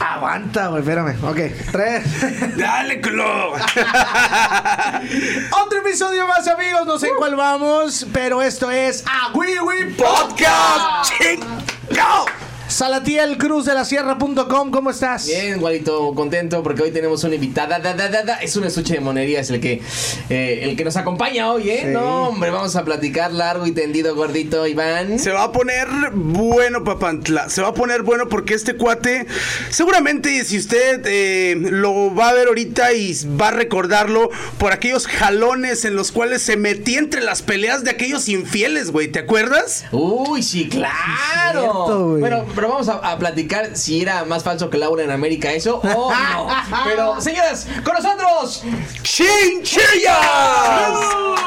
Aguanta, güey, espérame. Ok, tres. Dale, culo. Otro episodio más, amigos. No sé en cuál vamos, pero esto es A Wee Wee Podcast. Ching. Salatiel Cruz de la Sierra.com, ¿cómo estás? Bien, Guadito, contento porque hoy tenemos una invitada. Da, da, da, da. Es un estuche de monería, es el que, eh, el que nos acompaña hoy, ¿eh? Sí. No, hombre, vamos a platicar largo y tendido, gordito, Iván. Se va a poner bueno, papantla. Se va a poner bueno porque este cuate, seguramente si usted eh, lo va a ver ahorita y va a recordarlo por aquellos jalones en los cuales se metía entre las peleas de aquellos infieles, güey. ¿Te acuerdas? Uy, sí, claro. cierto, güey. bueno, pero vamos a, a platicar si era más falso que Laura en América eso o no. Pero, señoras, con nosotros. ¡Chinchillas!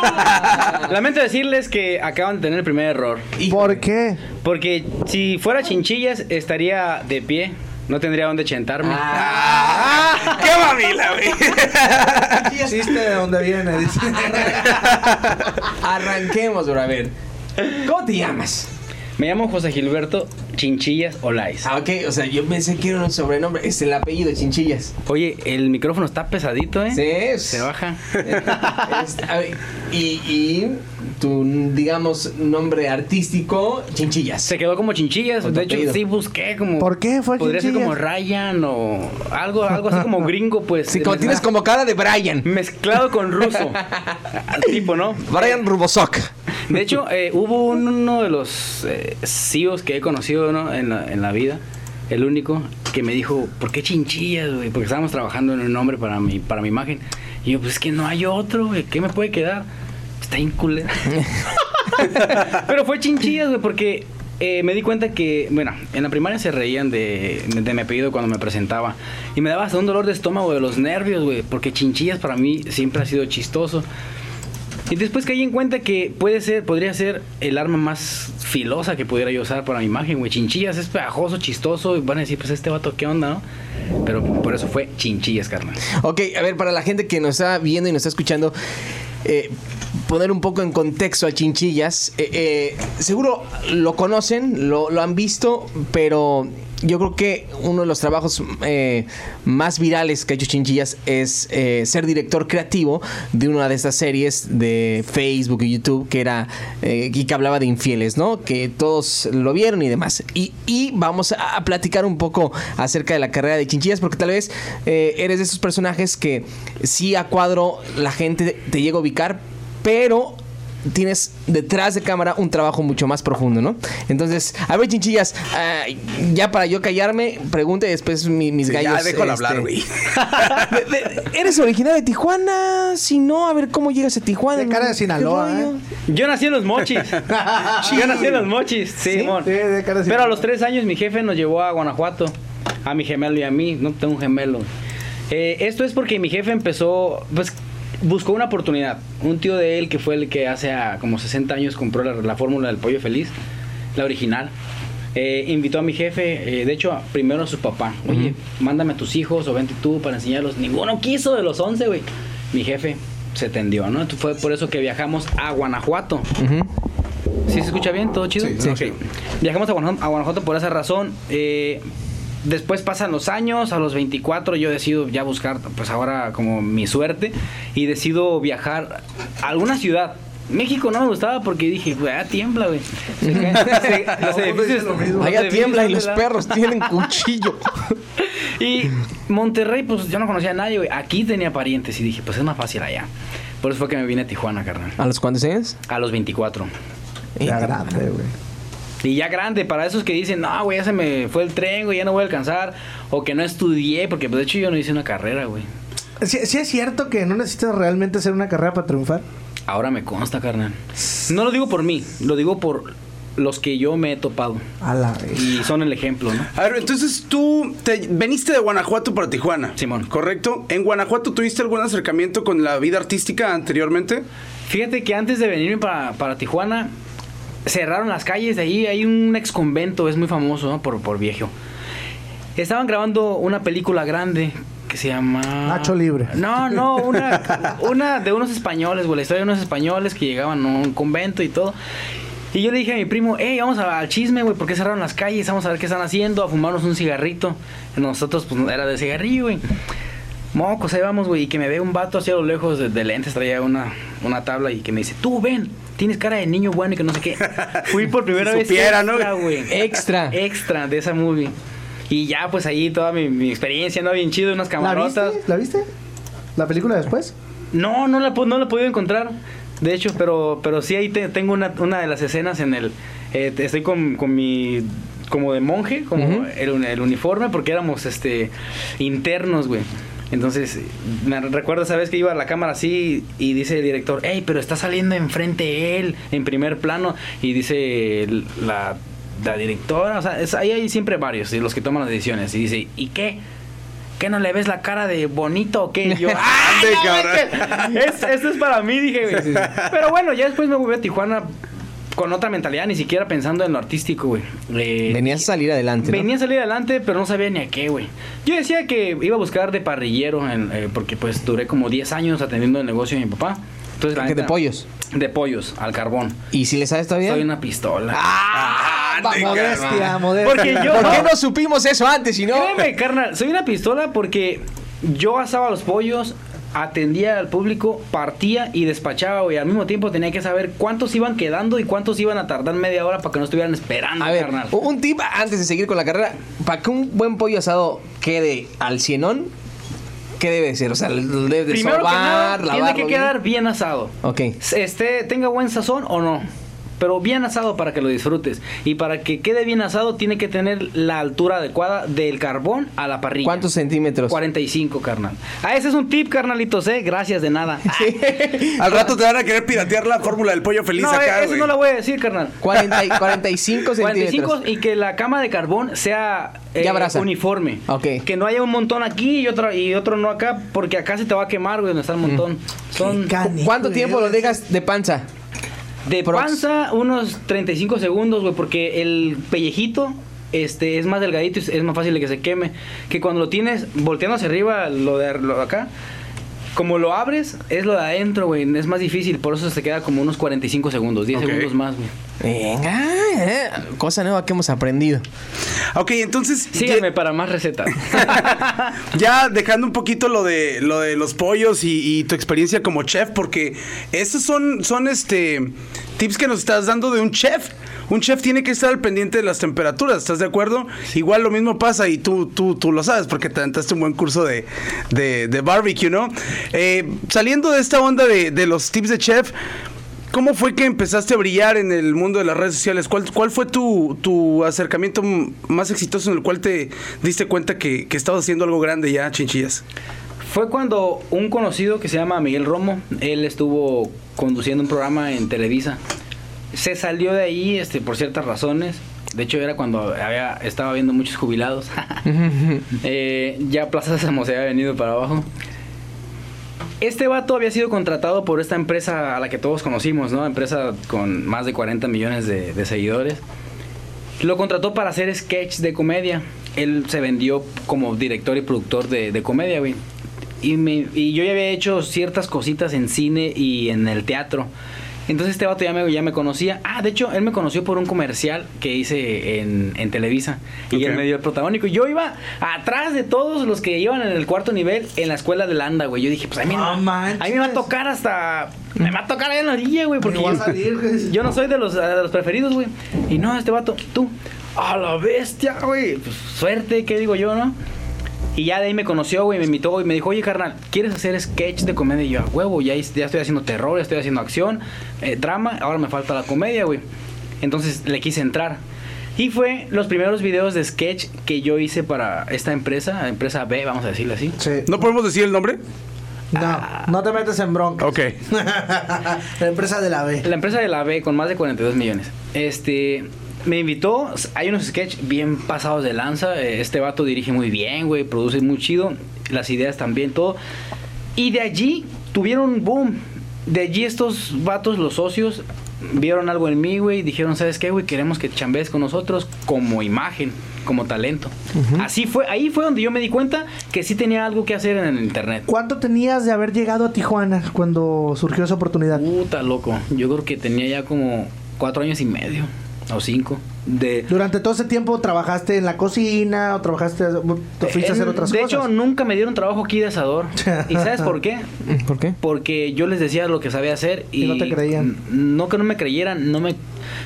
Lamento decirles que acaban de tener el primer error. ¿Por qué? Porque si fuera chinchillas, estaría de pie. No tendría dónde chentarme. Ah, ¡Qué mamila, güey! Existe de dónde viene, dice. arranquemos, bro. A ver. ¿Cómo te llamas? Me llamo José Gilberto Chinchillas Olais. Ah, ok, o sea, yo pensé que era un sobrenombre. Es el apellido Chinchillas. Oye, el micrófono está pesadito, ¿eh? Sí. Se baja. A ver, y, y tu, digamos, nombre artístico, Chinchillas. Se quedó como chinchillas. Con De hecho, apellido. sí busqué como. ¿Por qué fue Podría ser como? Ryan o algo, algo así como gringo, pues. Sí, como tienes como cara de Brian. Mezclado con ruso. tipo, ¿no? Brian Rubosok. De hecho, eh, hubo un- uno de los eh, CEOs que he conocido ¿no? en, la, en la vida, el único, que me dijo, ¿por qué chinchillas, güey? Porque estábamos trabajando en un nombre para mi, para mi imagen. Y yo, pues es que no hay otro, güey. ¿Qué me puede quedar? Está inculera. Pero fue chinchillas, güey, porque eh, me di cuenta que, bueno, en la primaria se reían de, de mi apellido cuando me presentaba. Y me daba hasta un dolor de estómago de los nervios, güey, porque chinchillas para mí siempre ha sido chistoso. Y después caí en cuenta que puede ser, podría ser el arma más filosa que pudiera yo usar para mi imagen, güey. Chinchillas es pegajoso, chistoso, y van a decir, pues este vato, ¿qué onda, no? Pero por eso fue chinchillas, carnal. Ok, a ver, para la gente que nos está viendo y nos está escuchando, eh, poner un poco en contexto a Chinchillas. eh, eh, seguro lo conocen, lo, lo han visto, pero yo creo que uno de los trabajos eh, más virales que ha hecho Chinchillas es ser director creativo de una de estas series de Facebook y YouTube que era y que hablaba de infieles, ¿no? Que todos lo vieron y demás. Y, y vamos a, platicar un poco acerca de la carrera de Chinchillas, porque tal vez eres de esos personajes que sí a cuadro la gente te llega a ubicar, pero tienes detrás de cámara un trabajo mucho más profundo, ¿no? Entonces, a ver, chinchillas, ah, ya para yo callarme, pregunte después mi- mis Sí, ya, gallos. déjalo este, hablar, güey. ¿Eres originario de Tijuana? Si no, a ver cómo llegas a Tijuana. De cara de ¿Qué Sinaloa? ¿eh? Yo nací en los mochis. Yo nací en los mochis, sí, Simón. Sí, de cara de Pero a los tres años mi jefe nos llevó a Guanajuato, a mi gemelo y a mí. No tengo un gemelo. Eh, esto es porque mi jefe empezó, pues buscó una oportunidad. Un tío de él que fue el que hace a como 60 años compró la, la fórmula del pollo feliz, la original. Eh, invitó a mi jefe, eh, de hecho, primero a su papá. Oye, mándame a tus hijos o vente tú para enseñarlos. Ninguno quiso de los 11, güey. Mi jefe se tendió, ¿no? Fue por eso que viajamos a Guanajuato. ¿Sí se escucha bien? ¿Todo chido? Sí, sí. Viajamos a Guanajuato, a Guanajuato por esa razón. Eh, después pasan los años, a los 24 yo decido ya buscar, pues ahora como mi suerte, y decido viajar a alguna ciudad. México no me gustaba porque dije, güey, ah, tiembla, güey. Los edificios- Allá tiembla y los perros tienen cuchillo. Y Monterrey, pues yo no conocía a nadie, güey. Aquí tenía parientes y dije, pues es más fácil allá. Por eso fue que me vine a Tijuana, carnal. ¿A los cuántos años? A los 24. Ya grande, güey. Y ya grande, para esos que dicen, no, güey, ya se me fue el tren, güey, ya no voy a alcanzar. O que no estudié, porque pues, de hecho yo no hice una carrera, güey. ¿Sí, sí es cierto que no necesitas realmente hacer una carrera para triunfar? Ahora me consta, carnal. No lo digo por mí, lo digo por los que yo me he topado. A la vez. Y son el ejemplo, ¿no? A ver, entonces tú te, veniste de Guanajuato para Tijuana. Simón. ¿Correcto? ¿En Guanajuato tuviste algún acercamiento con la vida artística anteriormente? Fíjate que antes de venirme para, para Tijuana, cerraron las calles de ahí. Hay un ex convento, es muy famoso, ¿no? Por, por viejo. Estaban grabando una película grande que se llama... Nacho Libre. No, no, una, una de unos españoles, güey. La historia de unos españoles que llegaban a un convento y todo. Y yo le dije a mi primo, hey, vamos a- al chisme, güey, ¿por qué cerraron las calles? Vamos a ver qué están haciendo, a fumarnos un cigarrito. Nosotros, pues, era de cigarrillo, güey. Mocos, ahí vamos, güey, y que me ve un vato hacia lo lejos de, de lentes, traía una, una tabla y que me dice, tú ven, tienes cara de niño bueno y que no sé qué. Fui por primera Si vez supiera, ¿no? extra, güey. Extra. Extra de esa movie. Y ya, pues ahí toda mi, mi experiencia, ¿no? Bien chido, unas ¿La camarotas. viste? ¿La viste? ¿La película después? No, no la, pu- no la he podido encontrar. De hecho, pero, pero sí ahí te- tengo una, una de las escenas en el... eh, estoy con, con mi... Como de monje, como el, uni- el uniforme, porque éramos este internos, güey. Entonces, me recuerdo esa vez que iba a la cámara así y dice el director, hey, pero está saliendo enfrente él, en primer plano. Y dice la, la directora, o sea, es- ahí hay siempre varios, los que toman las decisiones. Y dice, ¿y qué? ¿Qué no le ves la cara de bonito o qué? Y yo, ¡ah! No, es esto es para mí, dije. Pero bueno, ya después me volví a Tijuana con otra mentalidad, ni siquiera pensando en lo artístico, güey. Eh, Venías a salir adelante, ¿no? Venía a salir adelante, pero no sabía ni a qué, güey. Yo decía que iba a buscar de parrillero, en- eh, porque pues duré como 10 años atendiendo el negocio de mi papá. Entonces, la de pollos. De pollos, al carbón. ¿Y si le sabes todavía? Soy una pistola. ¡Ah! Ande, Modestia, modestia. Porque yo- ¿Por qué no. no supimos eso antes, si no? Créeme, carnal, soy una pistola porque yo asaba los pollos, atendía al público, partía y despachaba, güey. Al mismo tiempo tenía que saber cuántos iban quedando y cuántos iban a tardar media hora para que no estuvieran esperando, A ver, carnal. un tip antes de seguir con la carrera. Para que un buen pollo asado quede al cienón, ¿qué debe ser? O sea, lo debe de Primero que nada, sobar, tiene que bien. quedar bien asado. Ok. Este, tenga buen sazón o no. Pero bien asado para que lo disfrutes. Y para que quede bien asado, tiene que tener la altura adecuada del carbón a la parrilla. ¿Cuántos centímetros? 45, carnal. Ah, ese es un tip, carnalitos, ¿eh? Gracias de nada. Al rato te van a querer piratear la fórmula del pollo feliz no, acá, eso güey. no lo voy a decir, carnal. 40 y- 45 centímetros. 45 y que la cama de carbón sea eh, uniforme. Ok. Que no haya un montón aquí y otro, y otro no acá, porque acá se te va a quemar, güey, donde está el montón. Son Canijo, ¿Cuánto tiempo lo dejas de panza? De Prox. panza unos 35 segundos, güey, porque el pellejito este es más delgadito y es más fácil de que se queme. Que cuando lo tienes volteando hacia arriba, lo de, lo de acá, como lo abres, es lo de adentro, güey. Es más difícil, por eso se queda como unos 45 segundos, 10 Ok. segundos más, güey. Venga, eh, cosa nueva que hemos aprendido. Ok, entonces. Síganme para más recetas. Ya dejando un poquito lo de lo de los pollos y, y tu experiencia como chef, porque esos son, son este tips que nos estás dando de un chef. Un chef tiene que estar al pendiente de las temperaturas, ¿estás de acuerdo? Igual lo mismo pasa y tú, tú, tú lo sabes porque te aventaste un buen curso de, de, de barbecue, ¿no? Eh, saliendo de esta onda de, de los tips de chef, ¿Cómo fue que empezaste a brillar en el mundo de las redes sociales? ¿Cuál, cuál fue tu, tu acercamiento más exitoso en el cual te diste cuenta que, que estabas haciendo algo grande ya, chinchillas? Fue cuando un conocido que se llama Miguel Romo, él estuvo conduciendo un programa en Televisa. Se salió de ahí este, por ciertas razones. De hecho, era cuando había, estaba viendo muchos jubilados. Eh, ya Plaza Sésamo se había venido para abajo. Este vato había sido contratado por esta empresa a la que todos conocimos, ¿no? Empresa con más de 40 millones de, seguidores. Lo contrató para hacer sketch de comedia. Él se vendió como director y productor de, comedia, güey. Y, y yo ya había hecho ciertas cositas en cine y en el teatro. Entonces este vato ya me, ya me conocía. Ah, de hecho, él me conoció por un comercial que hice en, en Televisa. Y él me dio el protagónico. Yo iba atrás de todos los que iban en el cuarto nivel en la escuela de Landa, güey. Yo dije, pues a mí, No a mí me va a tocar hasta... Me va a tocar allá en la orilla, güey. Porque yo, salir, yo no soy de los, de los preferidos, güey. Y no, este vato, tú, a la bestia, güey. Pues, suerte, ¿qué digo yo, no? Y ya de ahí me conoció, güey, me invitó y me dijo, oye, carnal, ¿quieres hacer sketch de comedia? Y yo, a huevo, ya, ya estoy haciendo terror, ya estoy haciendo acción, eh, drama, ahora me falta la comedia, güey. Entonces le quise entrar. Y fue los primeros videos de sketch que yo hice para esta empresa, empresa B, vamos a decirle así. Sí. ¿No podemos decir el nombre? No, no te metes en bronca. Ok. la empresa de la B. La empresa de la B con más de 42 millones. Este. Me invitó, hay unos sketches bien pasados de lanza. eh, Este vato dirige muy bien, güey, produce muy chido. Las ideas también, todo. Y de allí tuvieron boom. De allí estos vatos, los socios, vieron algo en mí, güey. y Dijeron, ¿sabes qué, güey? Queremos que chambees con nosotros como imagen, como talento. Así fue, ahí fue donde yo me di cuenta que sí tenía algo que hacer en el internet. ¿Cuánto tenías de haber llegado a Tijuana cuando surgió esa oportunidad? Puta loco. Yo creo que tenía ya como cuatro años y medio o cinco. De, Durante todo ese tiempo trabajaste en la cocina o trabajaste, te fuiste a hacer Eh, otras de cosas. hecho, nunca me dieron trabajo aquí de asador. ¿Y sabes por qué? ¿Por qué? Porque yo les decía lo que sabía hacer y, Y no te creían. No que no me creyeran, no me,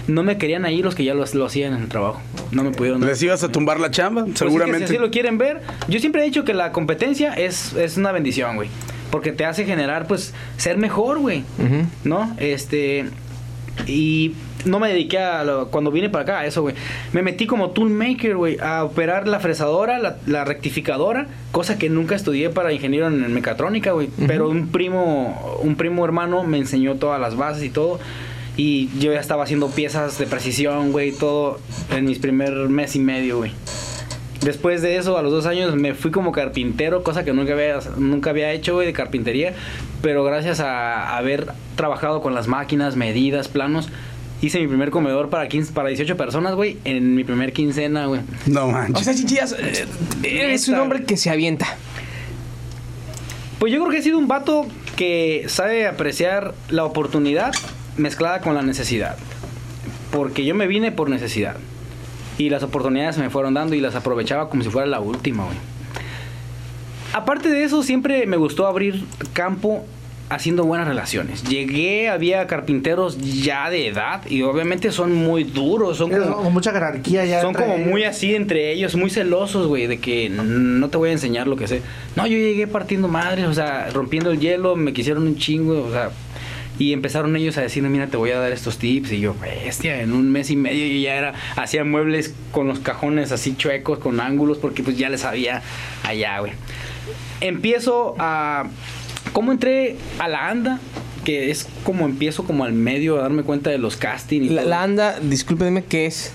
no me querían ahí los que ya lo, lo hacían en el trabajo. No me pudieron. ¿Les ibas a tumbar la chamba? Pues sí que Seguramente. si así lo quieren ver, yo siempre he dicho que la competencia es, es una bendición, güey. Porque te hace generar, pues, ser mejor, güey. ¿No? Este. Y no me dediqué a. lo- cuando vine para acá, a eso, güey. Me metí como toolmaker, güey, a operar la fresadora, la, la rectificadora, cosa que nunca estudié para ingeniero en, en mecatrónica, güey. Pero un primo, un primo hermano me enseñó todas las bases y todo. Y yo ya estaba haciendo piezas de precisión, güey, todo en mis primer mes y medio, güey. Después de eso, a los dos años, me fui como carpintero, cosa que nunca había, nunca había hecho, güey, de carpintería. Pero gracias a haber trabajado con las máquinas, medidas, planos, hice mi primer comedor para 15, para 18 personas, güey, en mi primer quincena, güey. No O manches. sea, Chinchillas, eh, eres un hombre que se avienta. Pues yo creo que he sido un vato que sabe apreciar la oportunidad mezclada con la necesidad. Porque yo me vine por necesidad. Y las oportunidades se me fueron dando y las aprovechaba como si fuera la última, güey. Aparte de eso, siempre me gustó abrir campo haciendo buenas relaciones. Llegué, había carpinteros ya de edad y obviamente son muy duros, son como, como mucha jerarquía ya. son como muy así entre ellos, muy celosos, güey, de que no te voy a enseñar lo que sé. No, yo llegué partiendo madres, o sea, rompiendo el hielo, me quisieron un chingo, o sea, y empezaron ellos a decirme, mira, te voy a dar estos tips. Y yo, bestia, en un mes y medio yo ya era, hacía muebles con los cajones así chuecos, con ángulos, porque pues ya les sabía allá, güey. Empiezo a... ¿Cómo entré a la ANDA? Que es como empiezo como al medio a darme cuenta de los castings. y La, la anda, discúlpenme, ¿qué es?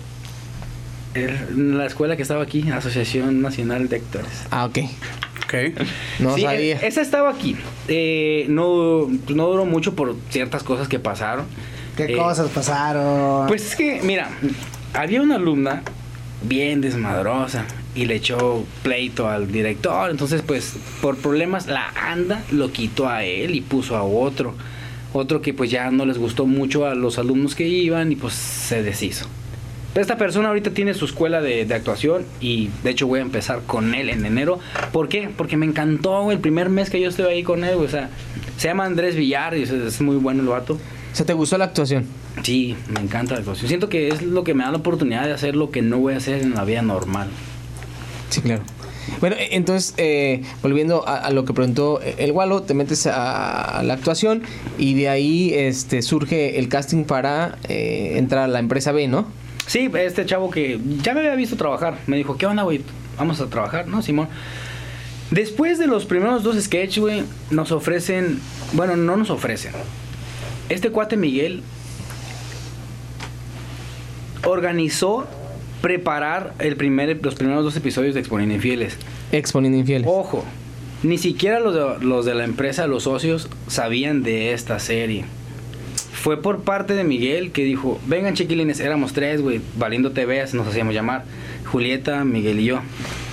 En la escuela que estaba aquí, Asociación Nacional de Actores. Ah, ok. Ok. No Sí, sabía. e- esa estaba aquí. Eh, no, pues, no duró mucho por ciertas cosas que pasaron. ¿Qué Eh, cosas pasaron? Pues es que, mira, había una alumna bien desmadrosa y le echó pleito al director. Entonces, pues, por problemas, la anda lo quitó a él y puso a otro. Otro que pues ya no les gustó mucho a los alumnos que iban y pues se deshizo. Esta persona ahorita tiene su escuela de, de actuación y de hecho voy a empezar con él en enero. ¿Por qué? Porque me encantó el primer mes que yo estuve ahí con él. O sea, se llama Andrés Villar y es, muy bueno el vato. O sea, ¿te gustó la actuación? Sí, me encanta la actuación. Siento que es lo que me da la oportunidad de hacer lo que no voy a hacer en la vida normal. Sí, claro. Bueno, e- entonces, eh, volviendo a, lo que preguntó el Walo, te metes a, a la actuación y de ahí este, surge el casting para eh, entrar a la empresa B, ¿no? Sí, este chavo que ya me había visto trabajar, me dijo, ¿qué onda, güey? Vamos a trabajar, ¿no, Simón? Después de los primeros dos sketches, güey, nos ofrecen, bueno, no nos ofrecen. Este cuate Miguel organizó preparar el primer, los primeros dos episodios de Exponiendo Infieles. Exponiendo infieles. Ojo, ni siquiera los de, los de la empresa, los socios, sabían de esta serie. Fue por parte de Miguel que dijo, vengan chiquilines, éramos tres, güey, Valiendo TV, así nos hacíamos llamar. Julieta, Miguel y yo.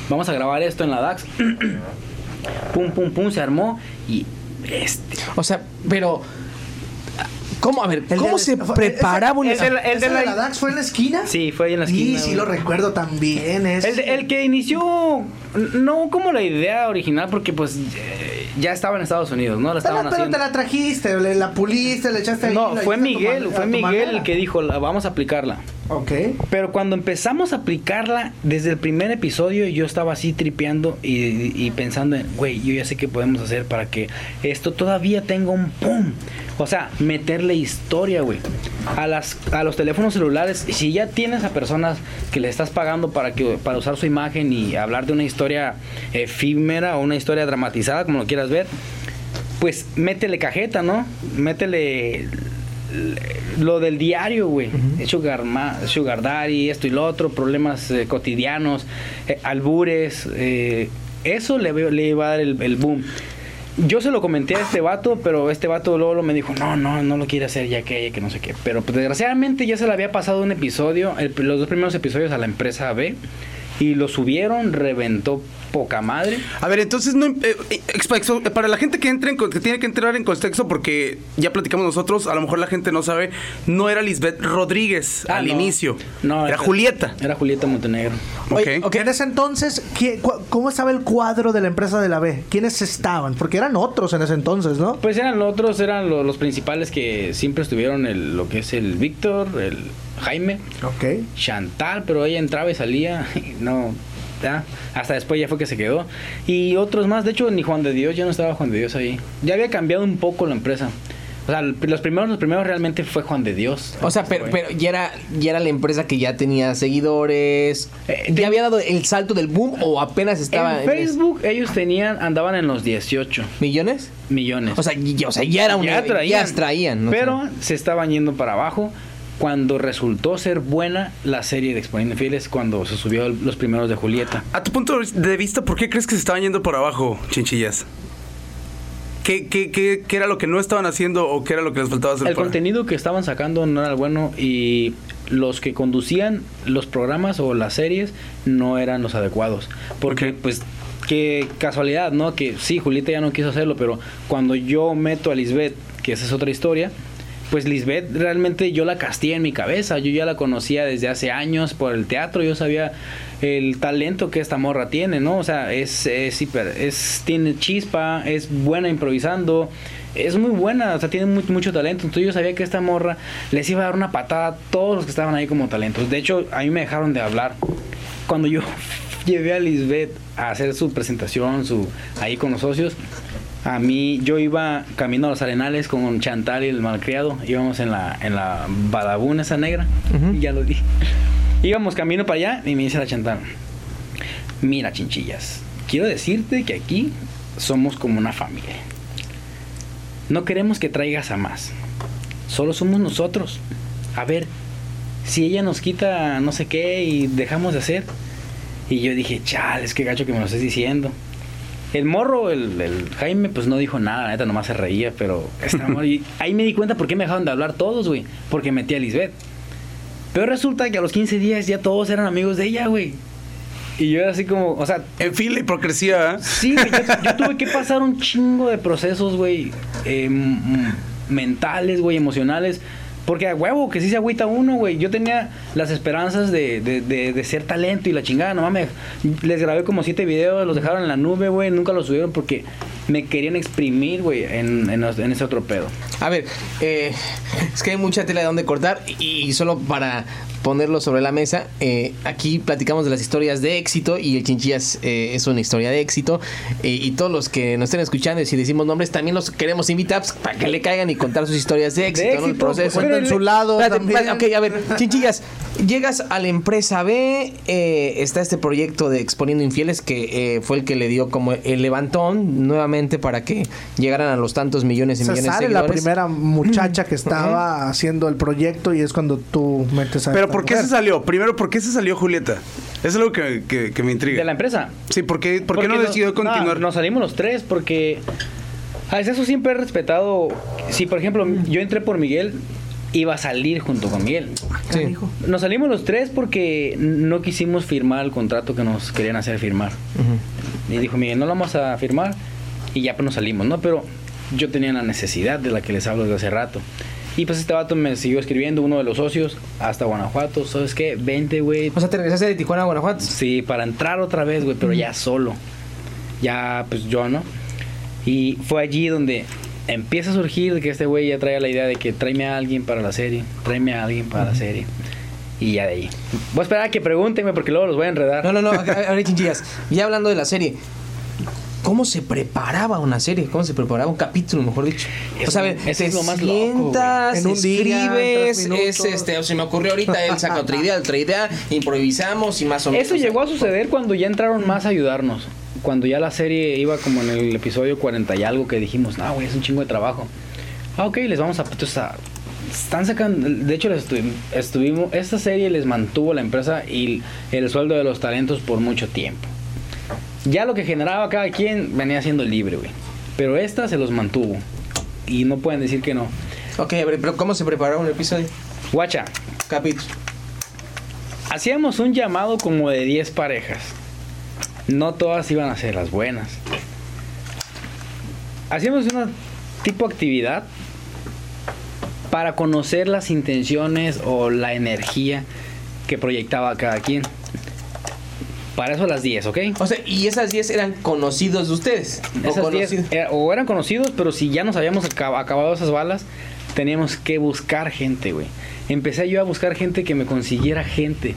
Vamos a grabar esto en la DAX. pum, pum, pum, se armó y este... O sea, pero. ¿Cómo? A ver, El ¿cómo de- se fue- preparaba un. ese- el de- ¿Ese de la- la DAX fue en la esquina? Sí, fue ahí en la Sí, esquina. sí güey. lo recuerdo también. Es... El, el que inició, no como la idea original, porque pues ya estaba en Estados Unidos, ¿no? La estaban pero haciendo. te la trajiste, le- la puliste, le echaste ahí, No, fue Miguel, fue Miguel el que dijo, "La- vamos a aplicarla. Ok. Pero cuando empezamos a aplicarla, desde el primer episodio yo estaba así tripeando y, pensando en, güey, yo ya sé qué podemos hacer para que esto todavía tenga un pum. O sea, meterle historia, güey. A, las, a los teléfonos celulares, si ya tienes a personas que le estás pagando para, que, para usar su imagen y hablar de una historia efímera o una historia dramatizada, como lo quieras ver, pues métele cajeta, ¿no? Métele lo del diario, güey. sugar, ma- sugar daddy, esto y lo otro, problemas eh, cotidianos, eh, albures. eh, eso le, iba a dar el, el boom. Yo se lo comenté a este vato, pero este vato luego lo me dijo, no, no, no lo quiere hacer ya que, que no sé qué. Pero pues, desgraciadamente ya se le había pasado un episodio, el- los dos primeros episodios a la empresa B. Y lo subieron, reventó poca madre. A ver, entonces no, eh, eh, eh, para la gente que entre en que tiene que entrar en contexto porque ya platicamos nosotros, a lo mejor la gente no sabe, no era Lisbeth Rodríguez Ah, al no. inicio. No, era esa- Julieta. Era Julieta Montenegro. Oye, Ok. En ese entonces, ¿qué- cu- ¿cómo estaba el cuadro de la empresa de la B? ¿Quiénes estaban? Porque eran otros en ese entonces, ¿no? Pues eran otros, eran lo- los, principales que siempre estuvieron, el, lo que es el Víctor, el Jaime, Ok. Chantal, pero ella entraba y salía, y no, ya, hasta después ya fue que se quedó. Y otros más, de hecho ni Juan de Dios, ya no estaba Juan de Dios ahí. Ya había cambiado un poco la empresa. O sea, los primeros, los primeros realmente fue Juan de Dios. O sea, pero, ya era ya era la empresa que ya tenía seguidores. Eh, ¿Ya había dado el salto del boom o apenas estaba en Facebook ellos tenían, andaban en los 18 millones? millones. O sea, ya, o sea, ya era una ya traían, ya traían, ¿no? pero se estaban yendo para abajo cuando resultó ser buena la serie de Exponiendo Fieles cuando se subió el- los primeros de Julieta. A tu punto de vista, ¿por qué crees que se estaban yendo por abajo, chinchillas? ¿Qué, qué, qué, qué era lo que no estaban haciendo o qué era lo que les faltaba hacer? El para- contenido que estaban sacando no era bueno y los que conducían los programas o las series no eran los adecuados. Porque, Ok. pues, qué casualidad, ¿no? Que sí, Julieta ya no quiso hacerlo, pero cuando yo meto a Lisbeth, que esa es otra historia, pues Lisbeth realmente yo la casté en mi cabeza. Yo ya la conocía desde hace años por el teatro. Yo sabía el talento que esta morra tiene, ¿no? O sea, es, es hiper, es, tiene chispa, es buena improvisando, es muy buena, o sea, tiene mu- mucho talento. Entonces yo sabía que esta morra les iba a dar una patada a todos los que estaban ahí como talentos. De hecho, a mí me dejaron de hablar. Cuando yo llevé a Lisbeth a hacer su presentación, su ahí con los socios, a mí, yo iba camino a los arenales con Chantal y el malcriado. Íbamos en la, en la badabuna esa negra. Ya lo dije. Íbamos camino para allá y me dice la Chantal: Mira, chinchillas, quiero decirte que aquí somos como una familia. No queremos que traigas a más. Solo somos nosotros. A ver, si ella nos quita no sé qué y dejamos de hacer. Y yo dije, chale, es que gacho que me lo estés diciendo. El morro, el, el Jaime, pues no dijo nada, la neta, nomás se reía, pero y ahí me di cuenta por qué me dejaron de hablar todos, güey. Porque metí a Lisbeth. Pero resulta que a los 15 días ya todos eran amigos de ella, güey. Y yo era así como, o sea, En fin, la hipocresía. ¿eh? Sí, güey, yo, yo tuve que pasar un chingo de procesos, güey, eh, m- mentales, güey, emocionales. Porque a huevo, que sí se agüita uno, güey. Yo tenía las esperanzas de, de, de- ser talento y la chingada, no mames. Les grabé como siete videos, los dejaron en la nube, güey. Nunca los subieron porque me querían exprimir, güey, en, en, ese otro pedo. A ver, eh, es que hay mucha tela de donde cortar y solo para ponerlo sobre la mesa, eh, aquí platicamos de las historias de éxito y el Chinchillas eh, es una historia de éxito eh, y todos los que nos estén escuchando y si decimos nombres también los queremos invitar pues, para que le caigan y contar sus historias de éxito, ¿no? El éxito, proceso. pues, Cuenten su lado Espérate, también. espérate, ok, a ver, Chinchillas, llegas a la empresa B, eh, está este proyecto de Exponiendo Infieles que eh, fue el que le dio como el levantón nuevamente para que llegaran a los tantos millones y millones de sale la seguidores. primera muchacha que estaba haciendo el proyecto y es cuando tú metes a Pero ¿por qué mujer. se salió? Primero, ¿por qué se salió Julieta? Es algo que, que- que me intriga. De la empresa. Sí, ¿por qué, por qué no decidió continuar? no, nos salimos los tres porque a eso siempre he respetado. Si, por ejemplo, yo entré por Miguel, iba a salir junto con Miguel. Sí. Canijo. Nos salimos los tres porque no quisimos firmar el contrato que nos querían hacer firmar. Y dijo Miguel, no lo vamos a firmar y ya pues nos salimos, ¿no? Pero yo tenía la necesidad de la que les hablo desde hace rato. Y pues este vato me siguió escribiendo, uno de los socios, hasta Guanajuato. ¿Sabes qué? Vente, güey. O sea, te regresaste de Tijuana a Guanajuato. Sí, para entrar otra vez, güey, pero ya solo. Ya, pues yo, ¿no? Y fue allí donde empieza a surgir de que este güey ya traía la idea de que tráeme a alguien para la serie, tráeme a alguien para la serie. Y ya de ahí. Voy a esperar a que pregunten, güey, porque luego los voy a enredar. No, no, no, a a- a ver, chinchillas. Ya hablando de la serie, ¿cómo se preparaba una serie? ¿Cómo se preparaba un capítulo, mejor dicho? Eso- o sea, eso te es lo más loco, sientas, güey. En un día, en escribes, minutos. es este, o se me ocurrió ahorita, él saca otra idea, otra idea, improvisamos y más o menos. Eso llegó a suceder cuando ya entraron más a ayudarnos. Cuando ya la serie iba como en el episodio 40 y algo que dijimos, no, güey, es un chingo de trabajo. Ah, ok, les vamos a... Entonces, a- están sacando... De hecho, les estu- estuvimos... Esta serie les mantuvo la empresa y el sueldo de los talentos por mucho tiempo. Ya lo que generaba cada quien venía siendo libre, güey. Pero esta se los mantuvo. Y no pueden decir que no. Ok, pero ¿cómo se preparaba un episodio? Guacha, Capítulo. hacíamos un llamado como de 10 parejas. no todas iban a ser las buenas. Hacíamos una tipo actividad para conocer las intenciones o la energía que proyectaba cada quien. Para eso las 10, ¿ok? O sea, y esas 10 eran conocidos de ustedes. ¿O Esas 10 conocidos? era- o eran conocidos, pero si ya nos habíamos acab- acabado esas balas, teníamos que buscar gente, güey. Empecé yo a buscar gente que me consiguiera gente.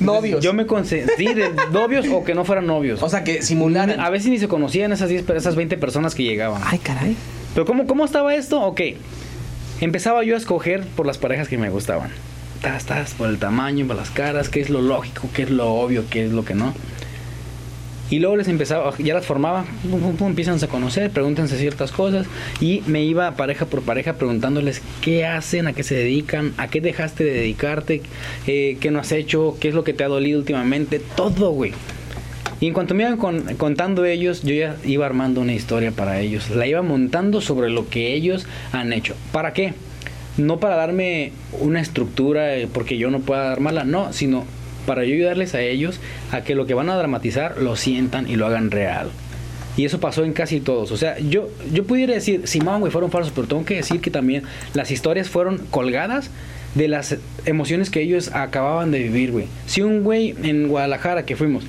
Novios. Yo me conseguí, sí, de novios o que no fueran novios. O sea, que simularan. a veces ni se conocían esas 10, pero esas 20 personas que llegaban. Ay, caray. Pero ¿cómo, ¿cómo estaba esto? Ok. Empezaba yo a escoger por las parejas que me gustaban. Tas, tas, por el tamaño, por las caras, qué es lo lógico, qué es lo obvio, qué es lo que no. Y luego les empezaba, ya las formaba, empiezan a conocer, pregúntense ciertas cosas. Y me iba pareja por pareja preguntándoles qué hacen, a qué se dedican, a qué dejaste de dedicarte, eh, qué no has hecho, qué es lo que te ha dolido últimamente, todo, güey. Y en cuanto me iban con- contando ellos, yo ya iba armando una historia para ellos. La iba montando sobre lo que ellos han hecho. ¿Para qué? No para darme una estructura eh, porque yo no pueda armarla, no, sino para yo ayudarles a ellos a que lo que van a dramatizar lo sientan y lo hagan real. Y eso pasó en casi todos. O sea, yo, yo pudiera decir, Simón, güey, fueron falsos, pero tengo que decir que también las historias fueron colgadas de las emociones que ellos acababan de vivir, güey. Si un güey en Guadalajara que fuimos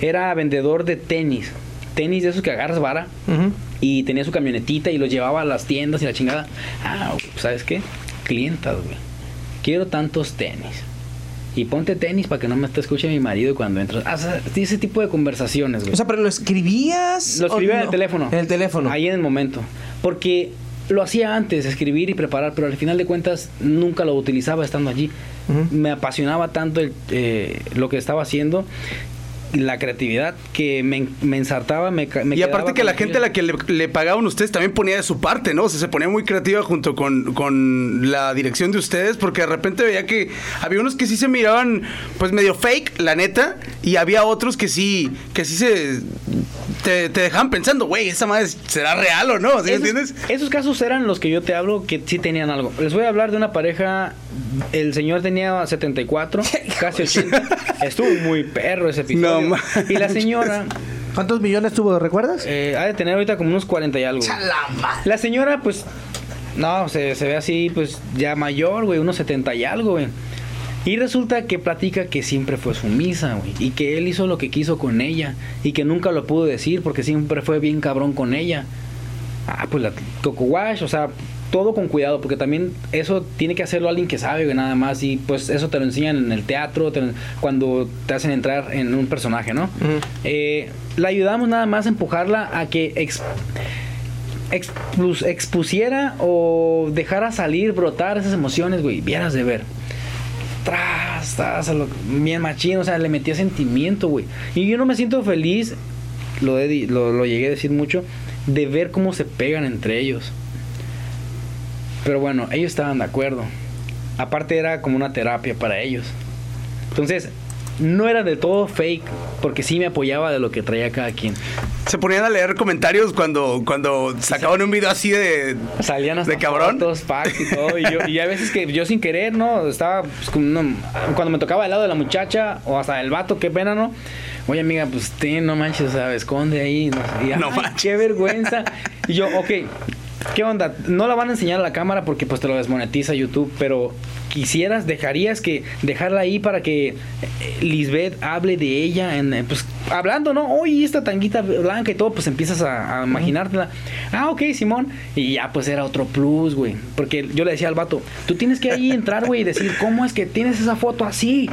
era vendedor de tenis, tenis de esos que agarras vara, y tenía su camionetita y los llevaba a las tiendas y la chingada. Ah, ¿sabes qué? Clientas, güey. Quiero tantos tenis. Y ponte tenis para que no me te escuche mi marido cuando entras. Ah, o sea, ese tipo de conversaciones, güey. O sea, pero lo escribías. Lo escribía en el teléfono. En el teléfono. Ahí en el momento. Porque lo hacía antes, escribir y preparar, pero al final de cuentas nunca lo utilizaba estando allí. Me apasionaba tanto el, eh, lo que estaba haciendo, la creatividad, que me, me ensartaba, me, me y aparte que la gente a la que le, le pagaban ustedes también ponía de su parte, ¿no? O sea, se ponía muy creativa junto con, con la dirección de ustedes, porque de repente veía que había unos que sí se miraban, pues medio fake, la neta, y había otros que sí, que sí se. Te, te dejaban pensando, güey, esa madre será real o no, ¿sí me esos, entiendes? Esos casos eran los que yo te hablo que sí tenían algo. Les voy a hablar de una pareja. El señor tenía 74, casi 80. Estuvo muy perro ese episodio. No y la señora ¿Cuántos millones tuvo, recuerdas? eh, ha de tener ahorita como unos 40 y algo. La señora, pues, no, se, se ve así, pues, ya mayor, güey, unos 70 y algo, güey. Y resulta que platica que siempre fue sumisa, güey. Y que él hizo lo que quiso con ella. Y que nunca lo pudo decir porque siempre fue bien cabrón con ella. Ah, pues la Coco Wash, o sea, todo con cuidado, porque también eso tiene que hacerlo alguien que sabe, güey, nada más. Y pues eso te lo enseñan en el teatro, te lo- cuando te hacen entrar en un personaje, ¿no? Eh, la ayudamos nada más a empujarla a que expus- expusiera o dejara salir, brotar esas emociones, güey. Vieras de ver. Tras, tras, lo- bien machín, o sea, le metía sentimiento, güey. Y yo no me siento feliz, lo, lo, lo llegué a decir mucho, de ver cómo se pegan entre ellos. Pero bueno, ellos estaban de acuerdo. Aparte era como una terapia para ellos. Entonces, no era de todo fake, porque sí me apoyaba de lo que traía cada quien. Se ponían a leer comentarios cuando, cuando sacaban un video así de. Salían hasta ¿De cabrón? fotos, packs y todo. Y, yo, y a veces que yo sin querer, ¿no? Estaba pues, una- cuando me tocaba al lado de la muchacha o hasta el vato, qué pena, ¿no? Oye, amiga, pues ten, no manches, o sea, esconde ahí. No, sé. Y, No "Ay, manches". Qué vergüenza. Y yo, ok, ¿qué onda? No la van a enseñar a la cámara porque pues te lo desmonetiza YouTube, pero quisieras, dejarías que dejarla ahí para que eh, Lisbeth hable de ella, en, eh, pues hablando, ¿no? Oye, esta tanguita blanca y todo, pues empiezas a, a imaginártela. Ah, ok, Simón. Y ya pues era otro plus, güey. Porque yo le decía al vato, tú tienes que ahí entrar, güey, y decir, ¿cómo es que tienes esa foto así?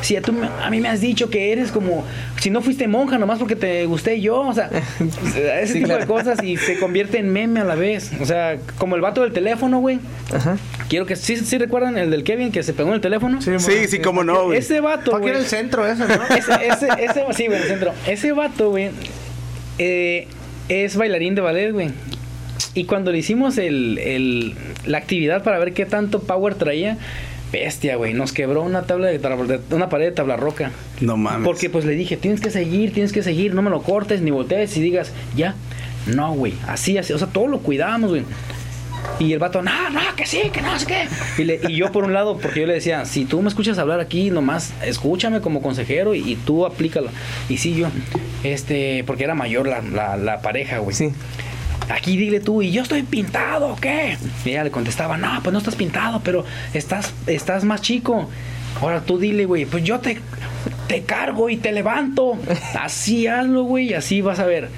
Si a, tú, a mí me has dicho que eres como, si no fuiste monja nomás porque te gusté yo, o sea, ese Sí, tipo claro. de cosas y se convierte en meme a la vez. O sea, como el vato del teléfono, güey. Ajá. Quiero que sí, sí recuerdan el del Kevin que se pegó en el teléfono. Sí, sí, cómo no, güey. Ese vato, güey. en el centro ese, ¿no? Ese, ese, ese, sí, güey, en el centro. Ese vato, güey, eh, es bailarín de ballet, güey. Y cuando le hicimos el, el- la actividad para ver qué tanto power traía, bestia, güey, nos quebró una tabla de, tabla- de- una pared de tabla roca. No mames. Porque pues le dije, tienes que seguir, tienes que seguir, no me lo cortes ni voltees y digas, ya. No, güey, así, así, o sea, todo lo cuidábamos, güey. Y el vato, no, no, que sí, que no sé qué. Y, le- y yo por un lado, porque yo le decía, si tú me escuchas hablar aquí, nomás escúchame como consejero y, y tú aplícalo. Y sí, yo, este, porque era mayor la, la, la pareja, güey. Sí. Aquí dile tú, ¿y yo estoy pintado qué? Y ella le contestaba, no, pues no estás pintado, pero estás, estás más chico. Ahora tú dile, güey, pues yo te, te cargo y te levanto. Así hazlo, güey, así vas a ver.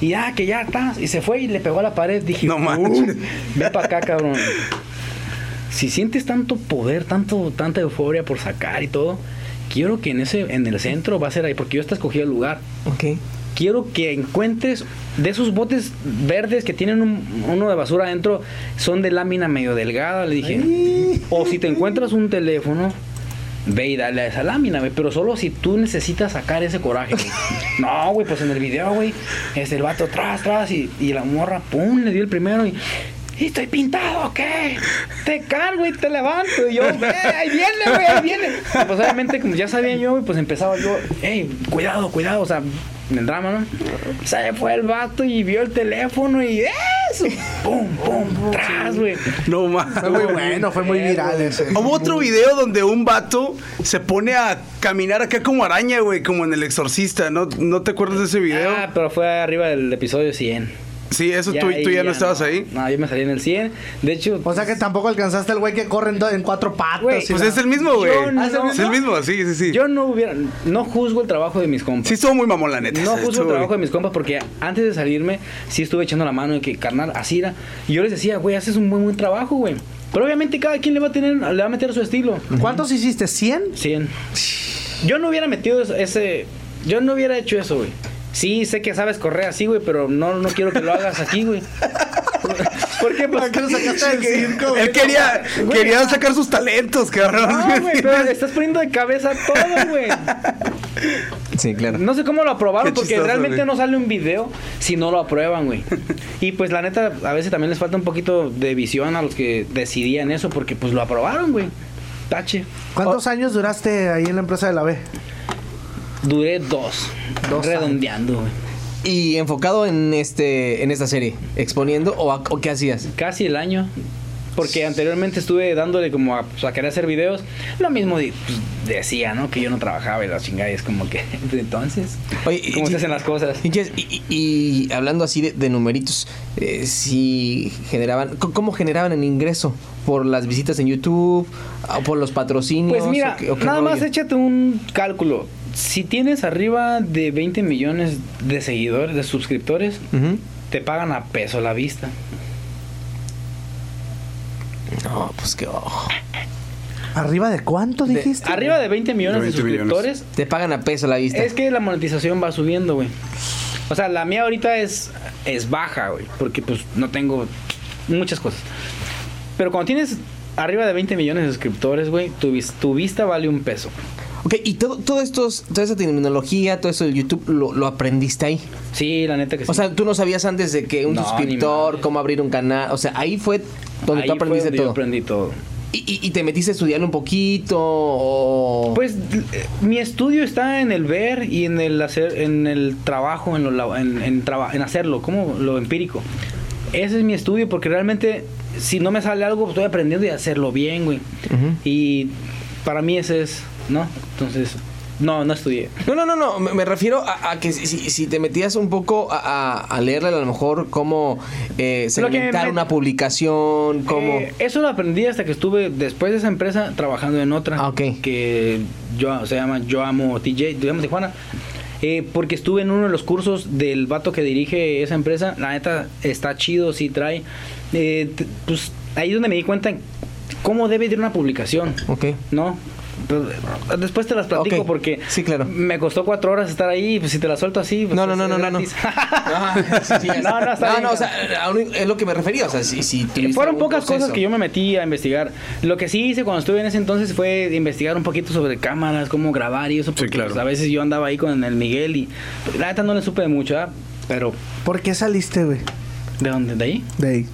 Y ya, que ya estás. Y se fue y le pegó a la pared. Dije, No manches. "Uh, Ve para acá, cabrón. Si sientes tanto poder, tanto, tanta euforia por sacar y todo, quiero que en ese, en el centro va a ser ahí, porque yo hasta escogí el lugar Ok. quiero que encuentres de esos botes verdes que tienen un- uno de basura adentro, son de lámina medio delgada, le dije. O si te encuentras un teléfono, ve y dale a esa lámina, güey, pero solo si tú necesitas sacar ese coraje. güey. No, güey, pues en el video, güey, es el vato tras, tras, y, y la morra, pum, le dio el primero y... ¿Y estoy pintado o qué? Te cargo y te levanto. Y yo, "Eh, ahí viene, güey, ahí viene. Y pues obviamente, como ya sabía yo, güey, pues empezaba yo, hey, cuidado, cuidado, o sea, en el drama, ¿no? Se fue el vato y vio el teléfono y eso. Pum, pum, tras, güey. No más. Fue muy bueno, fue muy viral ese. Hubo otro video donde un vato se pone a caminar acá como araña, güey, como en El Exorcista. ¿No, ¿No te acuerdas de ese video? Ah, pero fue arriba del episodio 100. Sí, eso tú, ahí tú ya no estabas ahí. No, yo me salí en el 100. De hecho, O sea que tampoco alcanzaste el güey que corre en, do- en cuatro patas. Y Pues es el mismo, güey. No- Es el mismo, sí, sí, sí. yo no hubiera, no juzgo el trabajo de mis compas. Sí, estuvo muy mamón, la neta. No juzgo el trabajo de mis compas porque antes de salirme sí estuve echando la mano de que carnal, así era. Y yo les decía, güey, haces un muy buen trabajo, güey. Pero obviamente cada quien le va a tener, le va a meter su estilo. ¿Cuántos hiciste? ¿100? 100. Yo no hubiera metido ese, yo no hubiera hecho eso, güey. Sí, sé que sabes correr así, güey, pero no, no quiero que lo hagas aquí, güey. ¿Por qué? Pues, ¿Para qué lo sacaste del circo? Él quería, Güey, quería ah. sacar sus talentos, cabrón. No, güey, pero estás poniendo de cabeza todo, güey. Sí, claro. No sé cómo lo aprobaron Qué porque chistoso, realmente güey. no sale un video si no lo aprueban, güey. Y pues la neta, a veces también les falta un poquito de visión a los que decidían eso porque pues lo aprobaron, güey. Tache. ¿Cuántos años duraste ahí en la empresa de la B? Duré dos. Dos redondeando, güey. Y enfocado en este en esta serie, exponiendo o, a- o qué hacías? Casi el año. Porque anteriormente estuve dándole como a, pues, a querer hacer videos. Lo mismo pues, decía, ¿no? Que yo no trabajaba y la chingada. Y es como que, entonces, Oye, y- ¿cómo se hacen las cosas? Y, hablando así de, de numeritos, eh, si generaban, ¿cómo generaban el ingreso? ¿Por las visitas en YouTube? ¿O por los patrocinios? Pues mira, ¿O qué- o qué nada más échate un cálculo. Si tienes arriba de 20 millones de seguidores, de suscriptores, te pagan a peso la vista. No, pues que ojo. ¿Arriba de cuánto De- dijiste? Arriba de 20 millones de, 20 millones. suscriptores, Te pagan a peso la vista. es que la monetización va subiendo, güey. O sea, la mía ahorita es, es baja, güey, porque pues no tengo muchas cosas. Pero cuando tienes arriba de 20 millones de suscriptores, güey, tu, vis- tu vista vale un peso. Ok, y todo, todo estos, toda esa tecnología, todo eso del YouTube, lo, lo aprendiste ahí. Sí, la neta que sí. O sea, tú no sabías antes de que un No, suscriptor, cómo abrir un canal. O sea, ahí fue donde Ahí tú fue aprendiste donde yo todo. aprendí todo. Y, y- y te metiste a estudiar un poquito o... Pues eh, mi estudio está en el ver y en el hacer, en el trabajo, en, lo, en, en traba- en hacerlo, como lo empírico. Ese es mi estudio porque realmente si no me sale algo estoy aprendiendo y hacerlo bien, güey. Y para mí ese es, ¿no? Entonces, no, no estudié. No, no, no, no. Me, me refiero a, a que si, si- te metías un poco a, leerle a lo mejor cómo eh, segmentar me- una publicación, cómo... Eh, eso lo aprendí hasta que estuve después de esa empresa trabajando en otra Ah, ok. que yo se llama Yo amo TJ, yo amo Tijuana. Eh, porque estuve en uno de los cursos del vato que dirige esa empresa. La neta está chido, sí trae. Eh, pues ahí es donde me di cuenta cómo debe de ir una publicación. Ok. ¿No? Eh, después te las platico porque Sí, claro. me costó cuatro horas estar ahí. Pues si te las suelto así, pues No, no, no, no, no, no. sí, sí, No, no, está no, bien, no, o sea, es lo que me refería. O sea, si, si tuviste Fueron pocas proceso. cosas que yo me metí a investigar. Lo que sí hice cuando estuve en ese entonces fue investigar un poquito sobre cámaras, cómo grabar y eso. Porque claro. pues, a veces yo andaba ahí con el Miguel y la neta no le supe de mucho, ¿ah? Pero, ¿Por qué saliste, güey? ¿de dónde? ¿De ahí? De ahí.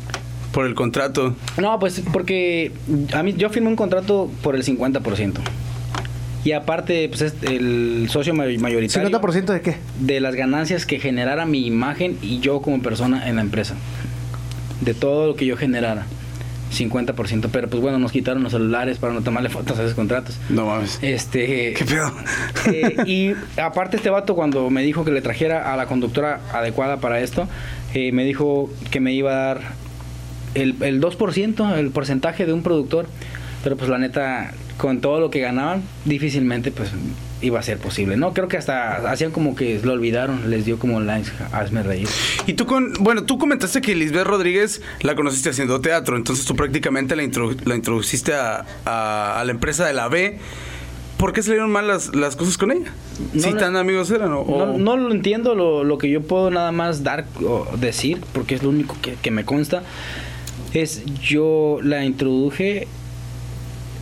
Por el contrato. No, pues porque a mí yo firmé un contrato por el 50%. Y aparte, pues es el socio may- mayoritario ¿50% de qué? de las ganancias que generara mi imagen y yo como persona en la empresa. De todo lo que yo generara. 50%, pero pues bueno, nos quitaron los celulares para no tomarle fotos a esos contratos. No mames. Este. ¿Qué pedo? eh, y aparte, este vato, cuando me dijo que le trajera a la conductora adecuada para esto, eh, me dijo que me iba a dar el, el 2%, el porcentaje de un productor. Pero pues la neta, con todo lo que ganaban, difícilmente pues iba a ser posible, ¿no? Creo que hasta hacían como que lo olvidaron, les dio como lines, hazme reír. Y tú con, bueno, tú comentaste que Lisbeth Rodríguez la conociste haciendo teatro, entonces tú prácticamente la, introdu- la introduciste a, a- a la empresa de la B. ¿Por qué salieron mal las, las cosas con ella? No si le- tan amigos eran o- No, no lo entiendo, lo, lo que yo puedo nada más dar o decir, porque es lo único que, que me consta, es yo la introduje,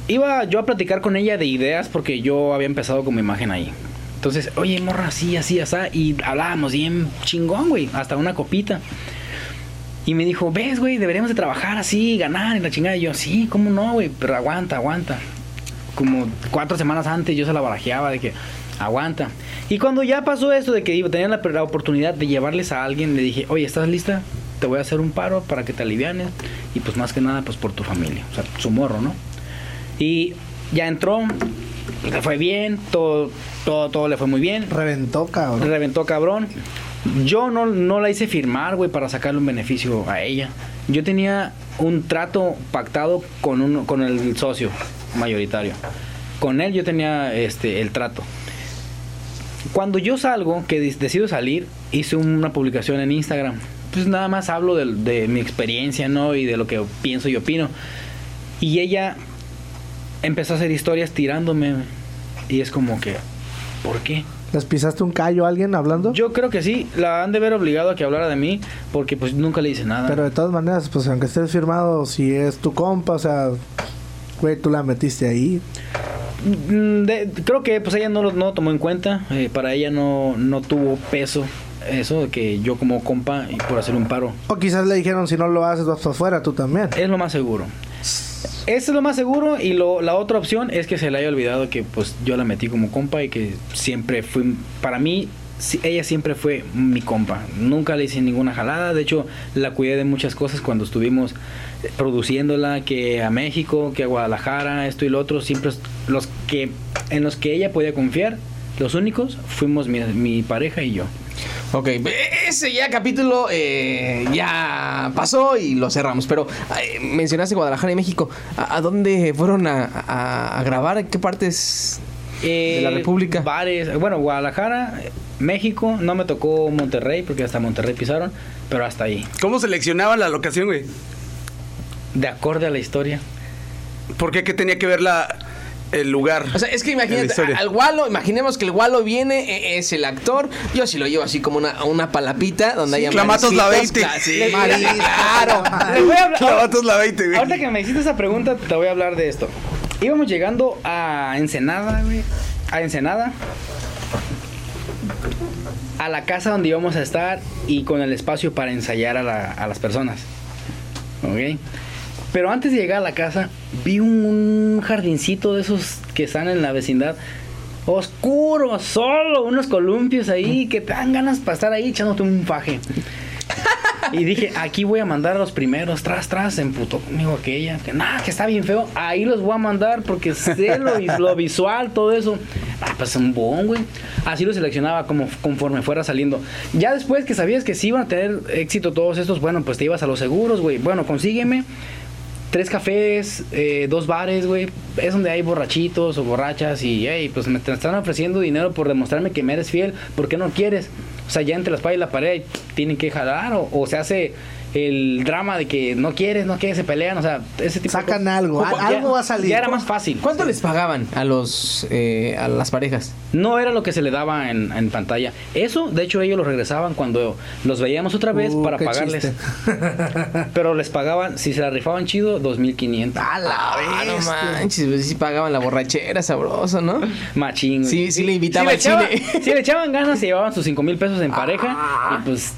iba yo a platicar con ella de ideas porque yo había empezado con mi imagen ahí. Entonces, oye, morra, así, así, así, y hablábamos bien chingón, güey, hasta una copita. Y me dijo, ves, güey, deberíamos de trabajar así, ganar y la chingada. Y yo, sí, ¿cómo no, güey? Pero aguanta, aguanta. Como cuatro semanas antes yo se la barajeaba de que aguanta. Y cuando ya pasó esto de que iba- tenía la, la oportunidad de llevarles a alguien, le dije, oye, ¿estás lista? Te voy a hacer un paro para que te alivianes. Y pues más que nada, pues por tu familia. O sea, su morro, ¿no? Y ya entró, le fue bien, todo, todo, todo le fue muy bien. Reventó, cabrón. Reventó cabrón. Yo no, no la hice firmar, güey, para sacarle un beneficio a ella. Yo tenía un trato pactado con, uno, con el socio mayoritario. Con él yo tenía este, el trato. Cuando yo salgo, que decido salir, hice una publicación en Instagram. Pues nada más hablo de, de mi experiencia, ¿no? Y de lo que pienso y opino. Y ella empezó a hacer historias tirándome. Y es como que, ¿por qué? ¿Les pisaste un callo a alguien hablando? Yo creo que sí, la han de ver obligado a que hablara de mí, porque pues nunca le hice nada. Pero de todas maneras, pues aunque estés firmado, si es tu compa, o sea, güey, tú la metiste ahí. Mm, de- creo que pues ella no lo no tomó en cuenta, eh, para ella no, no tuvo peso eso, de que yo como compa y por hacer un paro, O quizás le dijeron, si no lo haces, vas para afuera, tú también. es lo más seguro. Eso es lo más seguro y lo, la otra opción es que se le haya olvidado que pues yo la metí como compa y que siempre fui, para mí, sí, ella siempre fue mi compa. Nunca le hice ninguna jalada, de hecho la cuidé de muchas cosas cuando estuvimos eh, produciéndola, que a México, que a Guadalajara, esto y lo otro, siempre los que en los que ella podía confiar, los únicos fuimos mi, mi pareja y yo. Ok, ese ya capítulo eh, ya pasó y lo cerramos. Pero eh, mencionaste Guadalajara y México. ¿A, a dónde fueron a, a- a grabar? ¿En qué partes de la Eh, República? Bares, bueno, Guadalajara, eh, México, no me tocó Monterrey porque hasta Monterrey pisaron, pero hasta ahí. ¿Cómo seleccionaban la locación, güey? De acorde a la historia. ¿Por qué? ¿Qué tenía que ver la, el lugar? O sea, es que imagínate, al Gualo, imaginemos que el Gualo viene, e- es el actor. Yo sí lo llevo así como una, una palapita donde Sí, hay Clamatos la 20. Sí, Marisa, claro. Les voy a hablar- Clavatos la 20, güey. Ahorita que me hiciste esa pregunta, te voy a hablar de esto. Íbamos llegando a Ensenada, güey. A Ensenada. A la casa donde íbamos a estar y con el espacio para ensayar a, la- a las personas. ¿Ok? Pero antes de llegar a la casa, vi un, jardincito de esos que están en la vecindad. Oscuro, solo, unos columpios ahí que te dan ganas para estar ahí echándote un faje. Y dije, aquí voy a mandar a los primeros, tras, tras, se emputó conmigo aquella, que nada, que está bien feo, ahí los voy a mandar porque sé lo, lo visual, todo eso. Ah, pues un bon, güey. Así lo seleccionaba como conforme fuera saliendo. Ya después que sabías que sí iban a tener éxito todos estos, bueno, pues te ibas a los seguros, güey. Bueno, consígueme tres cafés, eh, dos bares, güey. Es donde hay borrachitos o borrachas y, hey, pues me están ofreciendo dinero por demostrarme que me eres fiel. ¿Por qué no quieres? O sea, ya entre la espalda y la pared tienen que jalar o se hace el drama de que no quieres, no quieres, se pelean. O sea, ese tipo de Sacan cosas. algo, Ya- al- algo va a salir. Ya era más fácil. ¿Cuánto les pagaban a los eh, a las parejas? No era lo que se le daba en, en pantalla. Eso, de hecho, ellos lo regresaban cuando los veíamos otra vez Uh, para pagarles. Pero les pagaban, si se la rifaban chido, 2.500. A la Ah, no manches, pues sí pagaban la borrachera, sabroso, ¿no? Machín. Sí, sí le invitaba le al echaban- cine. Si le echaban ganas, se llevaban sus cinco mil pesos en pareja. Ah. Y pues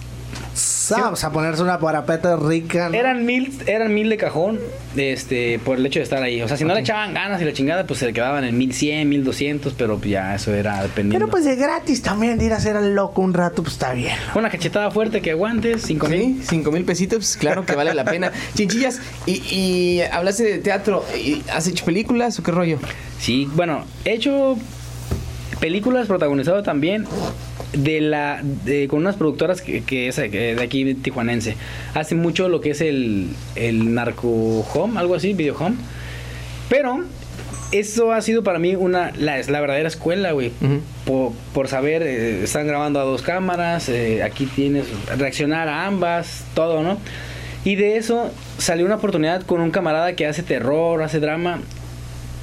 Vamos a ponerse una parapeta rica. ¿no? Eran mil, eran mil de cajón, este, por el hecho de estar ahí. O sea, si no le echaban ganas y la chingada, pues se le quedaban en mil cien, mil doscientos, pero ya eso era dependiendo. Pero pues de gratis también, de ir a hacer al loco un rato, pues está bien. Una cachetada fuerte que aguantes, cinco mil. Sí, cinco mil pesitos, pues, claro que vale la pena. Chinchillas, y, y hablaste de teatro, ¿y ¿has hecho películas o qué rollo? Sí, bueno, he hecho películas protagonizado también de la de- con unas productoras que, que es eh, de aquí tijuanense. Hace mucho lo que es el, el narco home, algo así, video home. Pero eso ha sido para mí una la, la verdadera escuela, güey. Ujú. por, por saber, eh, están grabando a dos cámaras, eh, aquí tienes reaccionar a ambas, todo, ¿no? Y de eso salió una oportunidad con un camarada que hace terror, hace drama.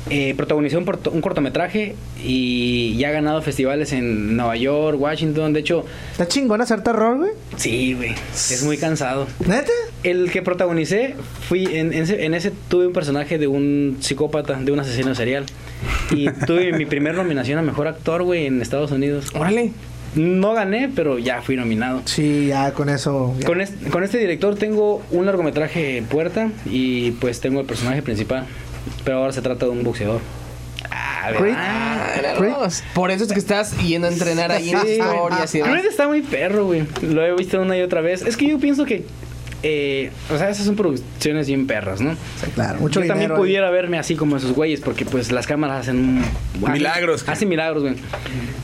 Eh, protagonizó un, cortometraje y ya ha ganado festivales en Nueva York, Washington. De hecho, ¿Está chingón hacer terror, güey? sí, güey, es muy cansado. ¿Neta? El que protagonicé, fui en, en ese, en ese tuve un personaje de un psicópata, de un asesino serial. Y tuve mi primer nominación a mejor actor, güey, en Estados Unidos. Órale. No gané, pero ya fui nominado. Sí, ya con eso. ya. Con este, con este director tengo un largometraje en puerta y pues tengo el personaje principal. Pero ahora se trata de un boxeador. Ah, Creed. Ah, Creed. vamos. Por eso es que estás yendo a entrenar ahí en Sí, historias y demás. Creed está muy perro, güey. Lo he visto una y otra vez. Es que yo pienso que. eh, o sea, esas son producciones bien perras, ¿no? Claro, mucho yo también dinero pudiera verme así como esos güeyes, porque pues las cámaras hacen un- Milagros. Hacen milagros, güey.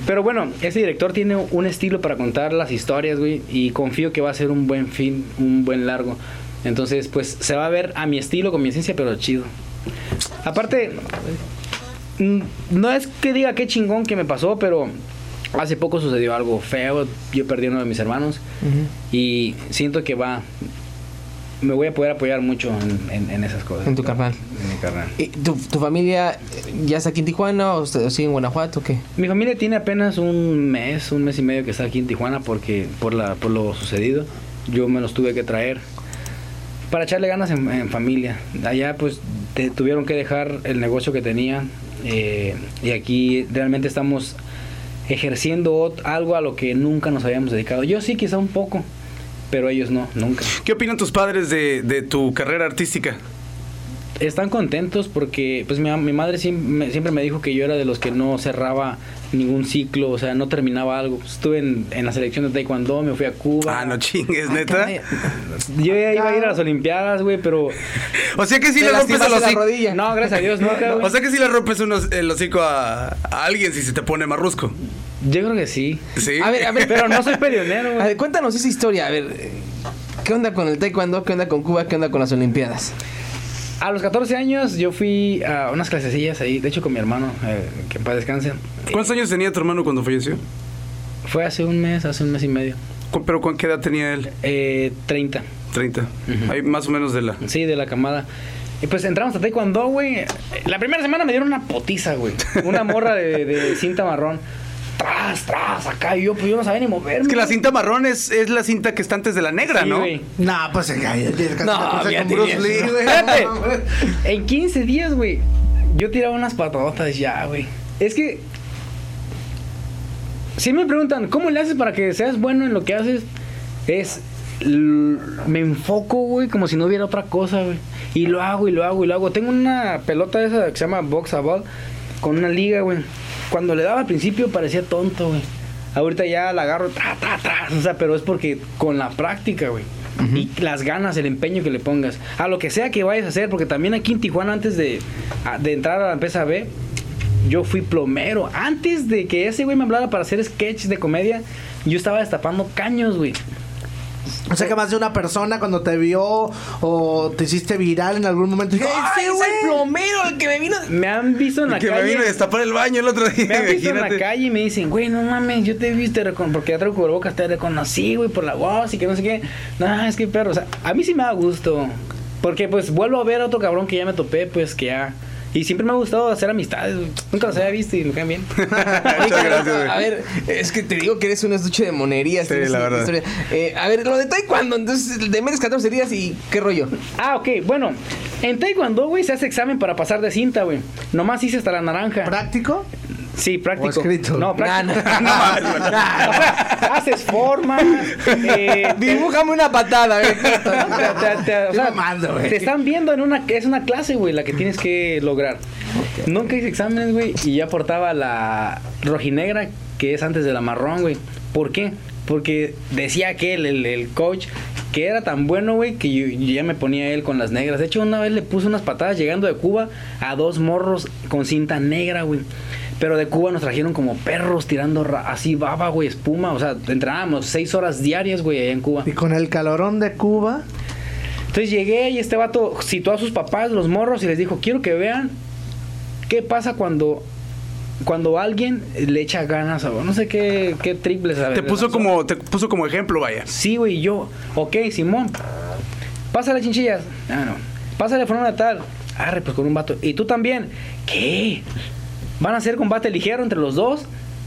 Pero bueno, ese director tiene un estilo para contar las historias, güey, y confío que va a ser un buen film, un buen largo. Entonces, pues se va a ver a mi estilo, con mi esencia, pero chido. Aparte, no es que diga qué chingón que me pasó, pero hace poco sucedió algo feo. Yo perdí a uno de mis hermanos y siento que va. Me voy a poder apoyar mucho en, en- en esas cosas. En tu carnal. En mi carnal. ¿Y tu, tu familia ya está aquí en Tijuana o, sigue en Guanajuato o qué? Mi familia tiene apenas un mes, un mes y medio que está aquí en Tijuana porque por la por lo sucedido. Yo me los tuve que traer para echarle ganas en, en familia. Allá pues te- tuvieron que dejar el negocio que tenían eh, y aquí realmente estamos ejerciendo algo a lo que nunca nos habíamos dedicado. Yo sí, quizá un poco, pero ellos no, nunca. ¿Qué opinan tus padres de, de tu carrera artística? Están contentos porque pues mi, mi madre siempre me, siempre me dijo que yo era de los que no cerraba ningún ciclo, o sea, no terminaba algo. Estuve en, en la selección de taekwondo, me fui a Cuba. Ah, no chingues, neta. Yo ya iba a ir a las olimpiadas, güey, pero O sea que si le rompes el hocico. no, gracias a Dios, nunca, güey. O sea que si le rompes unos- el hocico a, a alguien si se te pone marrusco. Yo creo que sí. Sí. A ver, a ver, Pero no soy peleonero, A güey. ver, cuéntanos esa historia. A ver, ¿qué onda con el taekwondo? ¿Qué onda con Cuba? ¿Qué onda con las Olimpiadas? A los 14 años yo fui a unas clasecillas ahí, de hecho con mi hermano, eh, que en paz descanse. ¿Cuántos años tenía tu hermano cuando falleció? Fue hace un mes, hace un mes y medio. ¿Cu- ¿Pero con qué edad tenía él? Eh, 30. 30. Ujú. Ahí más o menos de la. Sí, de la camada. Y pues entramos a taekwondo, güey. La primera semana me dieron una potiza, güey. Una morra de, de cinta marrón. Tras, tras, acá. Y yo, pues yo no sabía ni moverme. Es que la cinta marrón es, es la cinta que está antes de la negra, Sí, ¿no? güey. Nah, pues se cae. No, Bruce Lee, güey. Espérate. En 15 días, güey, yo tiraba unas patadotas ya, güey. Es que. Si me preguntan, ¿cómo le haces para que seas bueno en lo que haces? Es. Me enfoco, güey, como si no hubiera otra cosa, güey. Y lo hago, y lo hago, y lo hago. Tengo una pelota esa que se llama Box a Ball con una liga, güey. Cuando le daba al principio parecía tonto, güey. Ahorita ya la agarro, tra, tra, tra. O sea, pero es porque con la práctica, güey. Y las ganas, el empeño que le pongas. A lo que sea que vayas a hacer, porque también aquí en Tijuana, antes de, de entrar a la empresa B, yo fui plomero. Antes de que ese güey me hablara para hacer sketch de comedia, yo estaba destapando caños, güey. O sea que más de una persona cuando te vio o te hiciste viral en algún momento. dijo, ¡Ay, ¡Ese es güey! el plomero el que me vino! Me han visto en la que calle. me vino a destapar el baño el otro día. Me han visto en la calle y me dicen, güey, no mames, yo te he visto, recon- porque ya traigo cubrebocas, te reconocí, güey, por la voz y que no sé qué. No, es que perro, o sea, a mí sí me da gusto. Porque pues vuelvo a ver a otro cabrón que ya me topé, pues que ya. Y siempre me ha gustado hacer amistades. Nunca los había visto y me caen bien. Muchas gracias, güey. A ver, es que te digo que eres un estuche de monerías. Sí, la verdad. historia. Eh, a ver, lo de taekwondo, entonces, de menos 14 días y qué rollo. ah, ok, bueno. En Taekwondo, güey, se hace examen para pasar de cinta, güey. Nomás hice hasta la naranja. ¿Práctico? Sí, práctico. escrito. No, práctico. No, mames, o sea, haces formas. eh, Dibújame una patada, güey. te- te- te- o sea, Estoy mamando, güey. te están viendo en una es una clase, güey, la que tienes que lograr. Nunca hice exámenes, güey, y ya portaba la rojinegra que es antes de la marrón, güey. ¿Por qué? Porque decía que el, el, el coach que era tan bueno, güey, que yo, yo ya me ponía él con las negras. De hecho, una vez le puse unas patadas llegando de Cuba a dos morros con cinta negra, güey. Pero de Cuba nos trajeron como perros tirando ra- así baba, güey, espuma. O sea, entrenábamos seis horas diarias, güey, allá en Cuba. Y con el calorón de Cuba. Entonces llegué y este vato citó a sus papás, los morros, y les dijo, quiero que vean qué pasa cuando cuando alguien le echa ganas a no sé qué, qué triples Te puso como, te puso como ejemplo, vaya. Sí, güey, y yo, ok, Simón, pásale chinchillas. Ah, no. Pásale forma tal. Arre, pues con un vato. Y tú también. ¿Qué? ¿Van a hacer combate ligero entre los dos?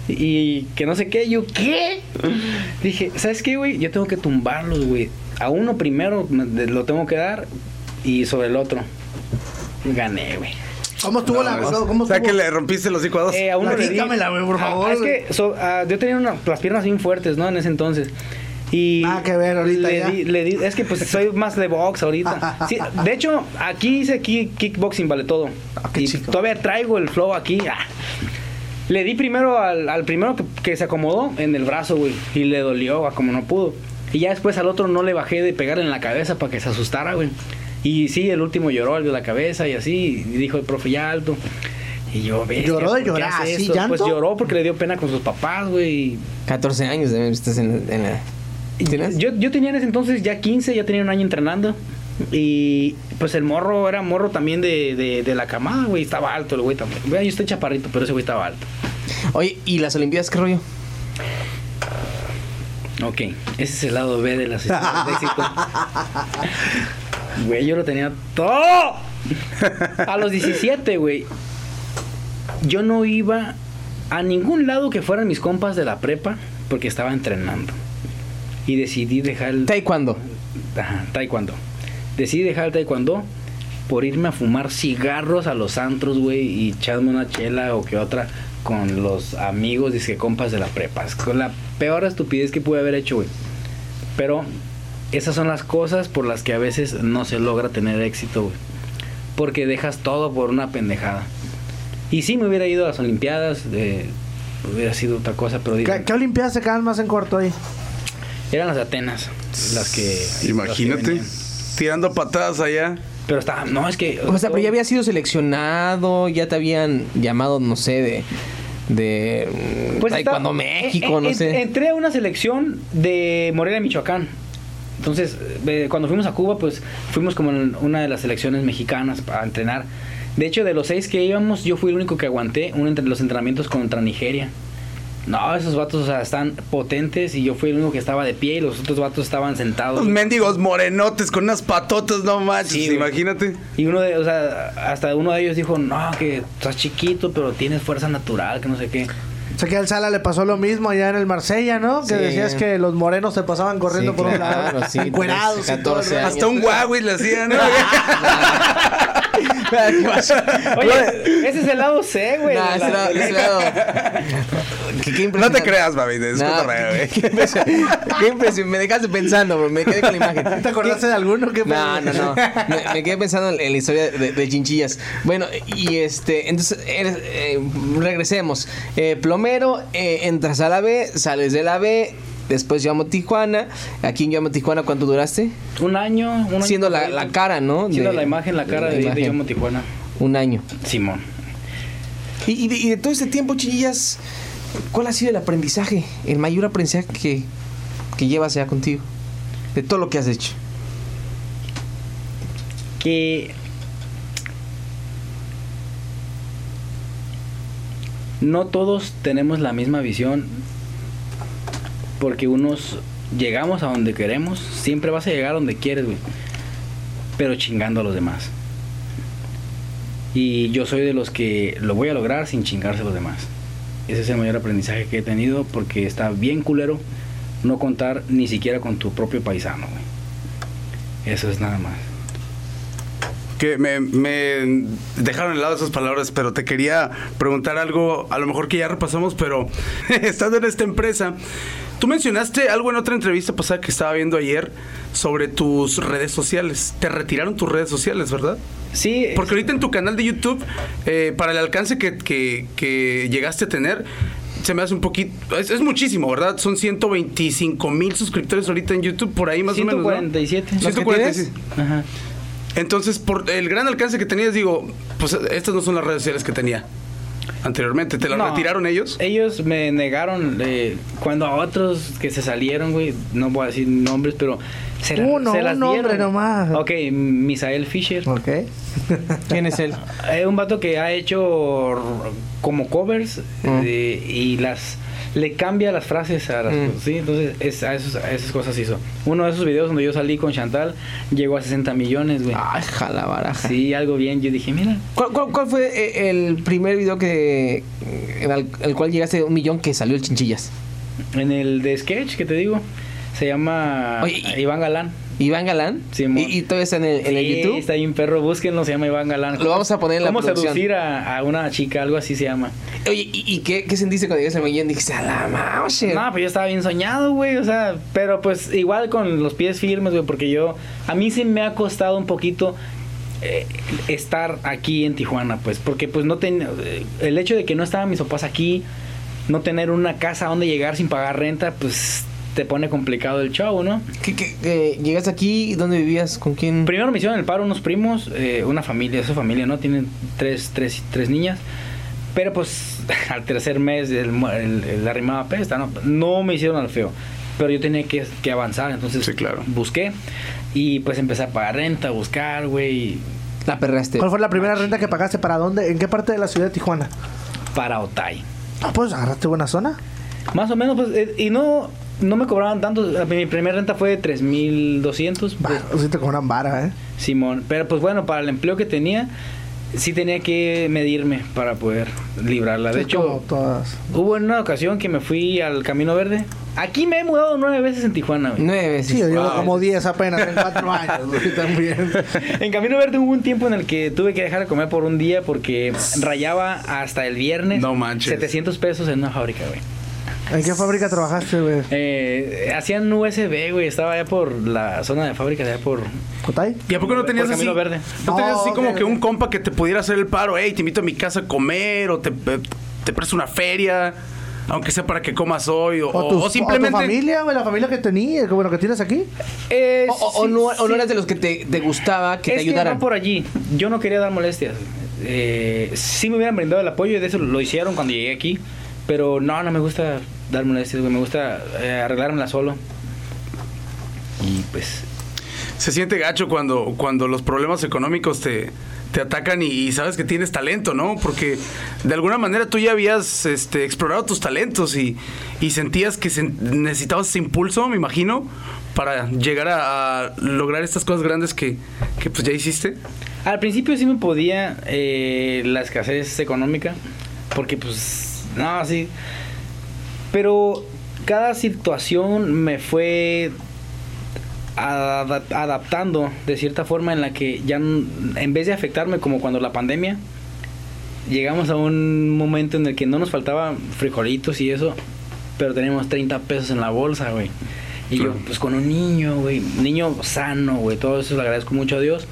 Y que no sé qué. Yo, ¿qué? Dije, ¿sabes qué, güey? Yo tengo que tumbarlos, güey. A uno primero me- lo tengo que dar y sobre el otro. Gané, güey. ¿Cómo estuvo la ¿Cómo o sea estuvo? que le rompiste los hocico a dos. Eh, a uno le di- güey, por Ah, favor, es que so- ah, yo tenía una- las piernas bien fuertes, ¿no? En ese entonces. Y Nada que ver ahorita le ya. di- le di- es que pues soy más de box ahorita. Sí, de hecho, aquí hice kick- kickboxing, vale todo. Ah, qué y chico. todavía traigo el flow aquí. ah. Le di primero al, al primero que, que se acomodó en el brazo, güey. Y le dolió, ah, como no pudo. Y ya después al otro no le bajé de pegarle en la cabeza para que se asustara, güey. Y sí, el último lloró al de la cabeza y así. Y dijo el profe, ya alto. Y yo, bestia, ¿Lloró de ¿por qué llorar? ¿Así, eso? llanto? Pues lloró porque le dio pena con sus papás, güey. 14 años eh, estás en, en la... Yo, yo tenía en ese entonces ya 15, ya tenía un año entrenando. Y pues el morro era morro también de, de, de la camada, güey. Estaba alto el güey también. Güey, Yo estoy chaparrito, pero ese güey estaba alto. Oye, ¿y las Olimpiadas qué rollo? Ok, ese es el lado B de las historias de éxito. Güey, yo lo tenía todo. A los 17, güey. Yo no iba a ningún lado que fueran mis compas de la prepa porque estaba entrenando. Y decidí dejar el Taekwondo. Ajá, taekwondo. Decidí dejar el taekwondo por irme a fumar cigarros a los antros, güey, y echarme una chela o que otra con los amigos, que compas de la prepa. Es con la peor estupidez que pude haber hecho, güey. Pero esas son las cosas por las que a veces no se logra tener éxito, güey. Porque dejas todo por una pendejada. Y sí me hubiera ido a las Olimpiadas, eh, hubiera sido otra cosa, pero ¿Qué, qué Olimpiadas se quedan más en corto ahí? Eran las de Atenas las que... Imagínate. Tirando patadas allá. Pero estaba, no, es que. O sea, pero ya había sido seleccionado, ya te habían llamado, no sé, de... De Pues Taekwondo estaba- México, eh, no eh, sé. Entré a una selección de Morelia, Michoacán. Entonces, eh, cuando fuimos a Cuba, pues fuimos como en una de las selecciones mexicanas para entrenar. De hecho, de los seis que íbamos, yo fui el único que aguanté un entre los entrenamientos contra Nigeria. No, esos vatos, o sea, están potentes y yo fui el único que estaba de pie y los otros vatos estaban sentados. Los mendigos morenotes con unas patotas, no manches, Sí, imagínate. Y uno de, o sea, hasta uno de ellos dijo, no, que estás chiquito, pero tienes fuerza natural, que no sé qué. Sé que al Sala le pasó lo mismo allá en el Marsella, ¿no? Que Sí. decías que los morenos se pasaban corriendo Sí, por un lado, sí, encuerados y todo el 14 rollo. años. Hasta un Huawei le hacían, ¿no? Oye, ese es el lado C, güey. Nah, de ese la- ese lado- Qué- qué no te creas, baby, es No, cotorreo, qué- güey. qué impresión- qué impresión. Me dejaste pensando, bro. Me quedé con la imagen. ¿Te acordaste de alguno? ¿Qué No, no, no. Me, me quedé pensando en, en la historia de, de chinchillas. Bueno, y este, entonces, eres, eh, regresemos. Eh, plomero, eh, entras a la B, sales de la B, después llamo Tijuana. Aquí en llamo Tijuana, ¿cuánto duraste? Un año, un año. Siendo la, cara, ¿no? Siendo De- la imagen, la cara de, de, imagen. Yomo Tijuana. Un año. Simón. Y, y de, y de todo este tiempo, chinchillas, ¿cuál ha sido el aprendizaje, el mayor aprendizaje que, que llevas ya contigo? De todo lo que has hecho. Que no todos tenemos la misma visión porque unos llegamos a donde queremos, siempre vas a llegar a donde quieres, güey, pero chingando a los demás. Y yo soy de los que lo voy a lograr sin chingarse a los demás. Ese es el mayor aprendizaje que he tenido porque está bien culero no contar ni siquiera con tu propio paisano. Eso es nada más. que me, me dejaron de lado esas palabras, pero te quería preguntar algo, a lo mejor que ya repasamos, pero estando en esta empresa, tú mencionaste algo en otra entrevista pasada que estaba viendo ayer sobre tus redes sociales. Te retiraron tus redes sociales, ¿verdad? Sí. Porque ahorita en tu canal de YouTube, eh, para el alcance que, que- que llegaste a tener, se me hace un poquito. Es, es muchísimo, ¿verdad? Son 125 mil suscriptores ahorita en YouTube, por ahí más o menos. ¿no? 147. ¿Los que 147. Ajá. Entonces, por el gran alcance que tenías, digo, pues estas no son las redes sociales que tenía anteriormente. ¿Te las No. retiraron ellos? Ellos me negaron eh, cuando a otros que se salieron, güey, no voy a decir nombres, pero se, la- Uno, se las un nombre dieron. nomás. Ok, Misael Fisher. Ok. ¿Quién es él? Es un vato que ha hecho como covers Mm. eh, y las le cambia las frases a las Mm. cosas, ¿sí? Entonces es, a, esos- a esas cosas hizo. Uno de esos videos donde yo salí con Chantal llegó a 60 millones, güey. Ay, jala baraja. Sí, algo bien. Yo dije, mira, ¿Cuál, cuál, cuál fue eh, el primer video que en el, el cual llegaste a un millón que salió el Chinchillas? en el de sketch que te digo, se llama Oye, Iván Galán. Iván Galán. Simón. y, y todavía está en el, en el Sí, YouTube. Está ahí un perro, búsquenlo, se llama Iván Galán. Lo vamos a poner en la ¿Cómo producción. seducir a, a una chica? Algo así se llama. Oye, ¿y, y qué, qué sentiste cuando llegaste al millón? Dijiste, a la mouse. No, pues yo estaba bien soñado, güey, o sea, pero pues igual con los pies firmes, güey, porque yo, a mí sí me ha costado un poquito eh, estar aquí en Tijuana, pues, porque pues no tenía, el hecho de que no estaban mis papás aquí, no tener una casa donde llegar sin pagar renta, pues te pone complicado el show, ¿no? ¿Qué, qué, llegaste aquí? ¿Dónde vivías? ¿Con quién? Primero me hicieron el paro unos primos, eh, una familia, su familia, ¿no? Tienen tres, tres, tres niñas. Pero pues al tercer mes el, el, el arrimaba pesta, ¿no? No me hicieron al feo. Pero yo tenía que, que avanzar, entonces Sí, claro. busqué. Y pues empecé a pagar renta, a buscar, güey, La perraste. ¿Cuál fue la primera renta que pagaste? ¿Para dónde? ¿En qué parte de la ciudad de Tijuana? para Otay. Ah, pues agarraste buena zona. Más o menos, pues, eh, y no, no me cobraban tanto. Mi primera renta fue 3.200. Bah, pues, sí te cobran vara, ¿eh? Simón. Pero pues bueno, para el empleo que tenía, sí tenía que medirme para poder librarla. De Sí, hecho, como todas. Hubo en una ocasión que me fui al Camino Verde. Aquí me he mudado nueve veces en Tijuana, güey. Nueve veces. Sí, yo llevo Wow. como 10 apenas en 4 años, güey, también. En Camino Verde hubo un tiempo en el que tuve que dejar de comer por un día porque rayaba hasta el viernes No manches. 700 pesos en una fábrica, güey. ¿En qué fábrica trabajaste, güey? Eh, hacían USB, güey. Estaba allá por la zona de fábrica, de allá por... ¿Cotay? ¿Y a poco no tenías Por así? Camino Verde. ¿No tenías así Oh, como que un compa que te pudiera hacer el paro? Hey, te invito a mi casa a comer o te, te presto una feria, aunque sea para que comas hoy o, ¿O, o- tus- o simplemente... o tu familia, güey? La familia que tenías, bueno, que tienes aquí. Eh, O, o- o sí, no, o no sí. eras de los que te, te gustaba que es te ayudaran. Que no por allí. Yo no quería dar molestias. Eh, sí me hubieran brindado el apoyo y de eso lo hicieron cuando llegué aquí. Pero no, no me gusta dar molestias, güey. Me gusta eh, arreglármela solo. Y pues... Se siente gacho cuando, cuando los problemas económicos te, te atacan y, y sabes que tienes talento, ¿no? Porque de alguna manera tú ya habías este, explorado tus talentos y, y sentías que se- necesitabas ese impulso, me imagino, para llegar a, a lograr estas cosas grandes que, que pues ya hiciste. Al principio sí me podía eh, la escasez económica, porque pues, no, sí. Pero cada situación me fue ada- adaptando de cierta forma en la que ya en vez de afectarme como cuando la pandemia, llegamos a un momento en el que no nos faltaban frijolitos y eso, pero teníamos 30 pesos en la bolsa, güey. Y yo, pues con un niño, güey, niño sano, güey, todo eso le agradezco mucho a Dios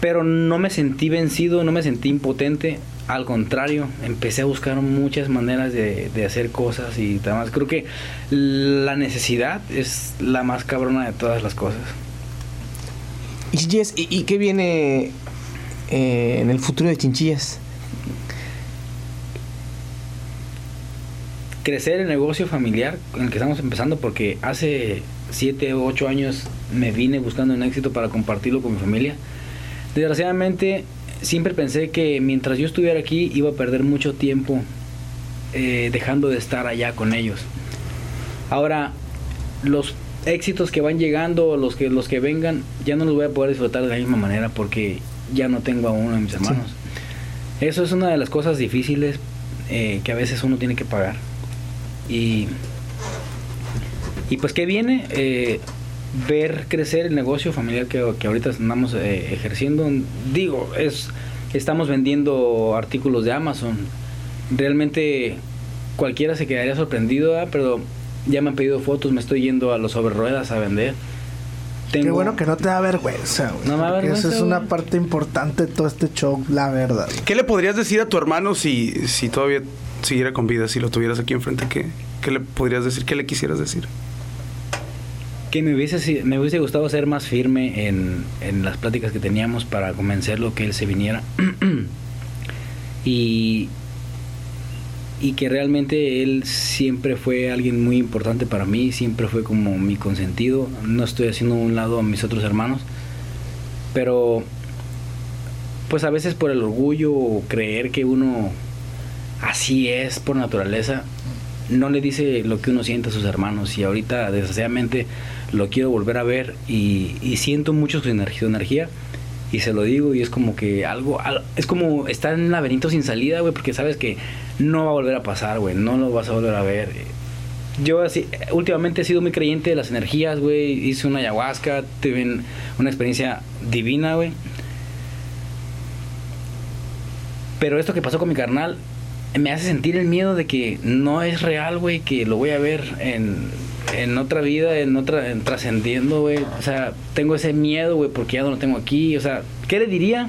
pero no me sentí vencido, no me sentí impotente. Al contrario, empecé a buscar muchas maneras de, de hacer cosas y demás. Creo que la necesidad es la más cabrona de todas las cosas. Y Chinchillas, ¿y, y qué viene eh, en el futuro de Chinchillas? Crecer el negocio familiar en el que estamos empezando porque hace 7 o 8 años me vine buscando un éxito para compartirlo con mi familia. Desgraciadamente siempre pensé que mientras yo estuviera aquí iba a perder mucho tiempo eh, dejando de estar allá con ellos. Ahora, los éxitos que van llegando, los que, los que vengan, ya no los voy a poder disfrutar de la misma manera porque ya no tengo a uno de mis hermanos. Eso es una de las cosas difíciles eh, que a veces uno tiene que pagar. Y, y pues, ¿qué viene? Eh, ver crecer el negocio familiar que, que ahorita andamos eh, ejerciendo. Digo, es estamos vendiendo artículos de Amazon. Realmente cualquiera se quedaría sorprendido, ¿verdad? pero ya me han pedido fotos, me estoy yendo a los sobre ruedas a vender. Qué bueno que no te da vergüenza, güey. No me da vergüenza, Esa es una parte importante de todo este show, la verdad. ¿Qué le podrías decir a tu hermano si, si todavía siguiera con vida, si lo tuvieras aquí enfrente? ¿Qué, ¿Qué le podrías decir? ¿Qué le quisieras decir? Que me hubiese, me hubiese gustado ser más firme en, en las pláticas que teníamos para convencerlo que él se viniera. y, y que realmente él siempre fue alguien muy importante para mí, siempre fue como mi consentido. No estoy haciendo un lado a mis otros hermanos, pero pues a veces por el orgullo o creer que uno así es por naturaleza, no le dice lo que uno siente a sus hermanos y ahorita desgraciadamente lo quiero volver a ver y, siento mucho su energía, y se lo digo y es como que algo, al- es como estar en un laberinto sin salida, güey, porque sabes que no va a volver a pasar, güey, no lo vas a volver a ver. Yo así, últimamente he sido muy creyente de las energías, güey, hice una ayahuasca, tuve una experiencia divina, güey. Pero esto que pasó con mi carnal me hace sentir el miedo de que no es real, güey, que lo voy a ver en, en otra vida, en otra, en trascendiendo, güey. O sea, tengo ese miedo, güey, porque ya no lo tengo aquí. O sea, ¿qué le diría?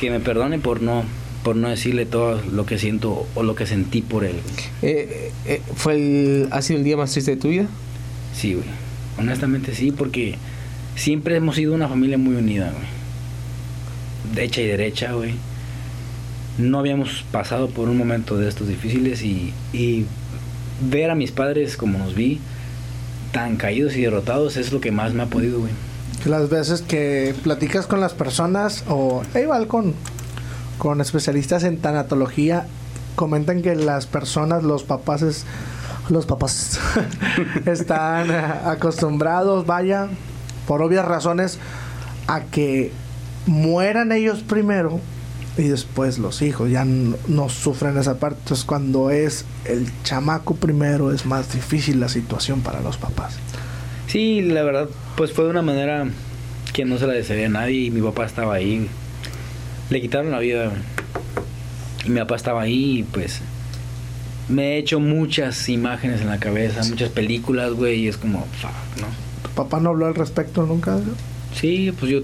Que me perdone por no, por no decirle todo lo que siento o lo que sentí por él. güey. Eh, eh, ¿Fue el, ha sido el día más triste de tu vida? Sí, güey. Honestamente sí, porque siempre hemos sido una familia muy unida, güey. De hecha y derecha, güey. No habíamos pasado por un momento de estos difíciles y, ver a mis padres como nos vi, tan caídos y derrotados, es lo que más me ha podido. Las veces que platicas con las personas o e igual con, especialistas en tanatología, comentan que las personas, los papás, es- los papás están eh, acostumbrados, vaya, por obvias razones, a que mueran ellos primero y después los hijos. Ya no, no sufren esa parte. Entonces, cuando es el chamaco primero, es más difícil la situación para los papás. Sí, la verdad, pues fue de una manera que no se la desearía a nadie y mi papá estaba ahí. Le quitaron la vida. Y mi papá estaba ahí y pues me he hecho muchas imágenes en la cabeza, muchas películas, güey, y es como, fuck, ¿no? ¿Tu papá no habló al respecto nunca? Sí, pues yo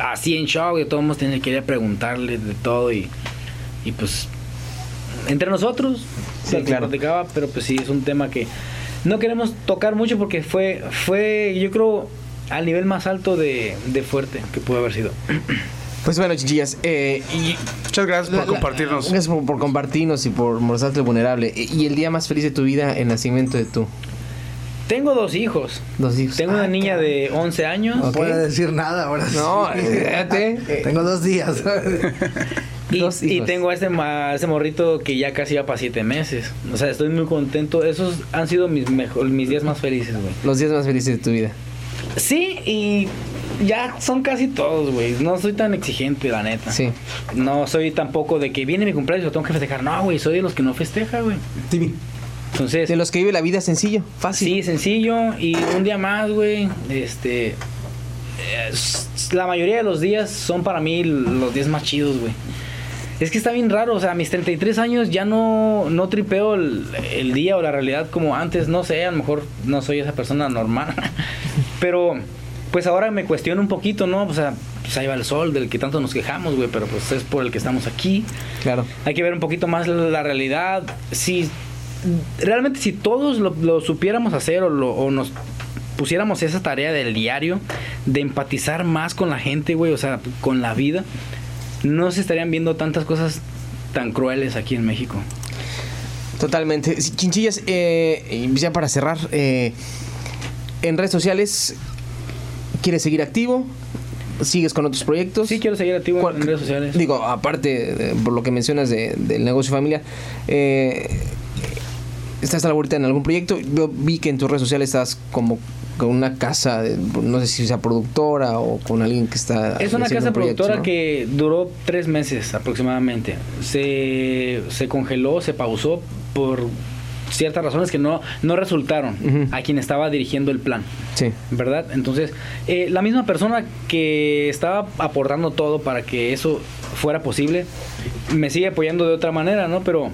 así en shock, de todos modos tenía que ir a preguntarle de todo y, y pues entre nosotros Sí, se claro. platicaba, pero pues sí, es un tema que no queremos tocar mucho porque fue, fue yo creo, al nivel más alto de, de fuerte que pudo haber sido. Pues bueno, chinchillas, eh, y Muchas gracias por la- compartirnos. Gracias por, por compartirnos y por mostrarte vulnerable. Y y el día más feliz de tu vida, el nacimiento de tú. Tengo dos hijos. Dos hijos. Tengo una Ah, niña de 11 años No Ok. puede decir nada ahora. sí. No, espérate. Eh, Tengo dos días. y, dos y tengo a este, ma- este morrito que ya casi va para 7 meses. O sea, estoy muy contento. Esos han sido mis, mejor, mis días más felices, güey. Los días más felices de tu vida. Sí, y ya son casi todos, güey. No soy tan exigente, la neta. Sí. No soy tampoco de que viene mi cumpleaños y lo tengo que festejar. No, güey, soy de los que no festeja, güey. Entonces, De los que vive la vida sencillo, fácil. sí, sencillo. Y un día más, güey. Este. es- la mayoría de los días son para mí los días más chidos, güey. Es que está bien raro, o sea, a mis 33 años ya no, no tripeo el, el día o la realidad como antes, no sé, a lo mejor no soy esa persona normal, pero pues ahora me cuestiono un poquito, ¿no? O sea, pues ahí va el sol del que tanto nos quejamos, güey, pero pues es por el que estamos aquí. Claro. Hay que ver un poquito más la realidad. Si realmente si todos lo, lo supiéramos hacer o, lo- o nos pusiéramos esa tarea del diario de empatizar más con la gente, güey, o sea, con la vida, no se estarían viendo tantas cosas tan crueles aquí en México. Totalmente. Chinchillas, eh, ya para cerrar, eh, en redes sociales, ¿quieres seguir activo? ¿Sigues con otros proyectos? Sí, quiero seguir activo ¿Cuál- en redes sociales. Digo, aparte, de- por lo que mencionas de- del negocio familiar, eh, ¿estás ahorita en algún proyecto? Yo vi que en tus redes sociales estás como con una casa, de- no sé si sea productora o con alguien que está... Es una casa productora ¿no? que duró tres meses aproximadamente. Se, se congeló, se pausó por ciertas razones que no, no resultaron a quien estaba dirigiendo el plan. Sí. ¿verdad? Entonces, eh, la misma persona que estaba aportando todo para que eso fuera posible, me sigue apoyando de otra manera, ¿no? Pero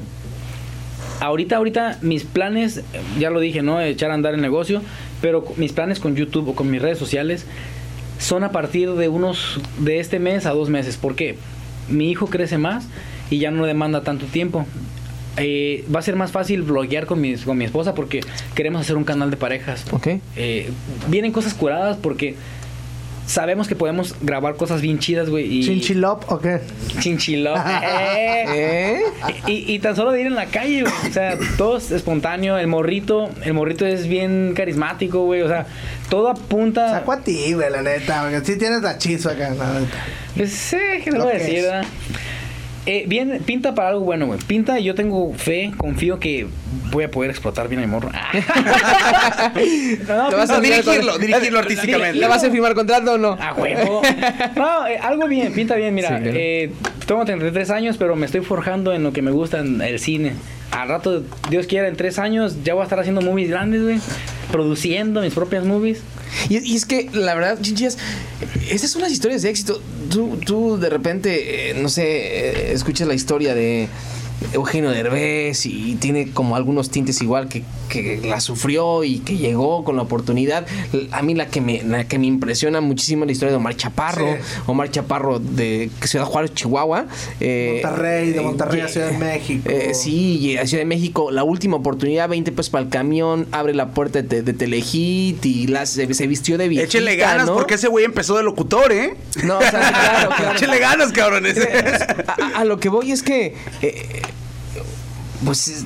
ahorita, ahorita, mis planes, ya lo dije, ¿no? Echar a andar el negocio, pero mis planes con YouTube o con mis redes sociales son a partir de unos, de este mes a dos meses. ¿Por qué? Mi hijo crece más y ya no demanda tanto tiempo. Eh, va a ser más fácil bloguear con mi, con mi esposa porque queremos hacer un canal de parejas. Ok. Eh, vienen cosas curadas porque sabemos que podemos grabar cosas bien chidas, güey. Y... ¿Chinchilop o qué? Chinchilo. Eh. ¿Eh? Y, y tan solo de ir en la calle, güey. O sea, todo es espontáneo. El morrito, el morrito es bien carismático, güey. O sea, todo apunta. Saco a ti, güey, la neta. Porque sí tienes la chizo acá, la neta. Pues sí, ¿qué te voy a decir, es. Eh, bien, pinta para algo bueno, güey. Pinta yo tengo fe, confío que voy a poder explotar bien a mi morro. No, ¿Le vas a dirigirlo, dirigirlo artísticamente. ¿Le vas a firmar contrato o no? A huevo. No, eh, algo bien, pinta bien. Mira, Sí, claro. eh, tengo 33 años, pero me estoy forjando en lo que me gusta, en el cine. Al rato, Dios quiera, en tres años ya voy a estar haciendo movies grandes, güey. Produciendo mis propias movies. Y, es que, la verdad, Chinchillas, esas son las historias de éxito. Tú, tú de repente, eh, no sé, eh, escuchas la historia de Eugenio Derbez y tiene como algunos tintes igual que, que la sufrió y que llegó con la oportunidad. A mí la que me, la que me impresiona muchísimo es la historia de Omar Chaparro. Sí. Omar Chaparro de Ciudad Juárez, Chihuahua. eh, Monterrey, de eh, Monterrey a eh, Ciudad de México. eh, sí, a Ciudad de México, la última oportunidad, 20 pesos para el camión, abre la puerta de, de Telehit y las, se, se vistió de viejita, Échele ganas ¿no? porque ese güey empezó de locutor, ¿eh? No, o sea, claro, claro. Échele ganas, cabrones. A, a- a lo que voy es que, eh, pues, es-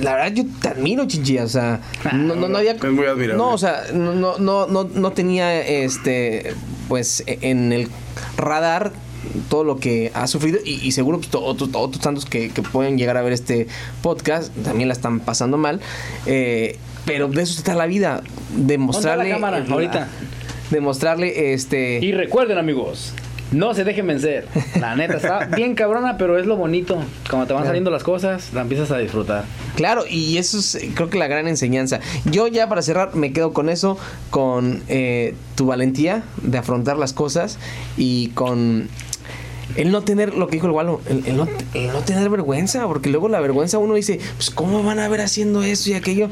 la verdad yo te admiro, Chinchilla, o sea, no, no, no había... Es muy admirable. No, o sea, no, no, no, no, no tenía, este, pues, e- en el radar todo lo que ha sufrido y, y seguro que otros, otros tantos que, que pueden llegar a ver este podcast también la están pasando mal, eh, pero de eso se trata la vida, demostrarle... Ponte la cámara, ahorita. Demostrarle, este... Y recuerden, amigos, no se dejen vencer. La neta está bien cabrona, pero es lo bonito. Cuando te van Claro. saliendo las cosas, la empiezas a disfrutar. Claro, y eso es eh, creo que la gran enseñanza. Yo ya para cerrar me quedo con eso, con eh, tu valentía de afrontar las cosas y con el no tener, lo que dijo el Gualo, el, el no, el no tener vergüenza, porque luego la vergüenza uno dice, pues ¿cómo van a ver haciendo eso y aquello?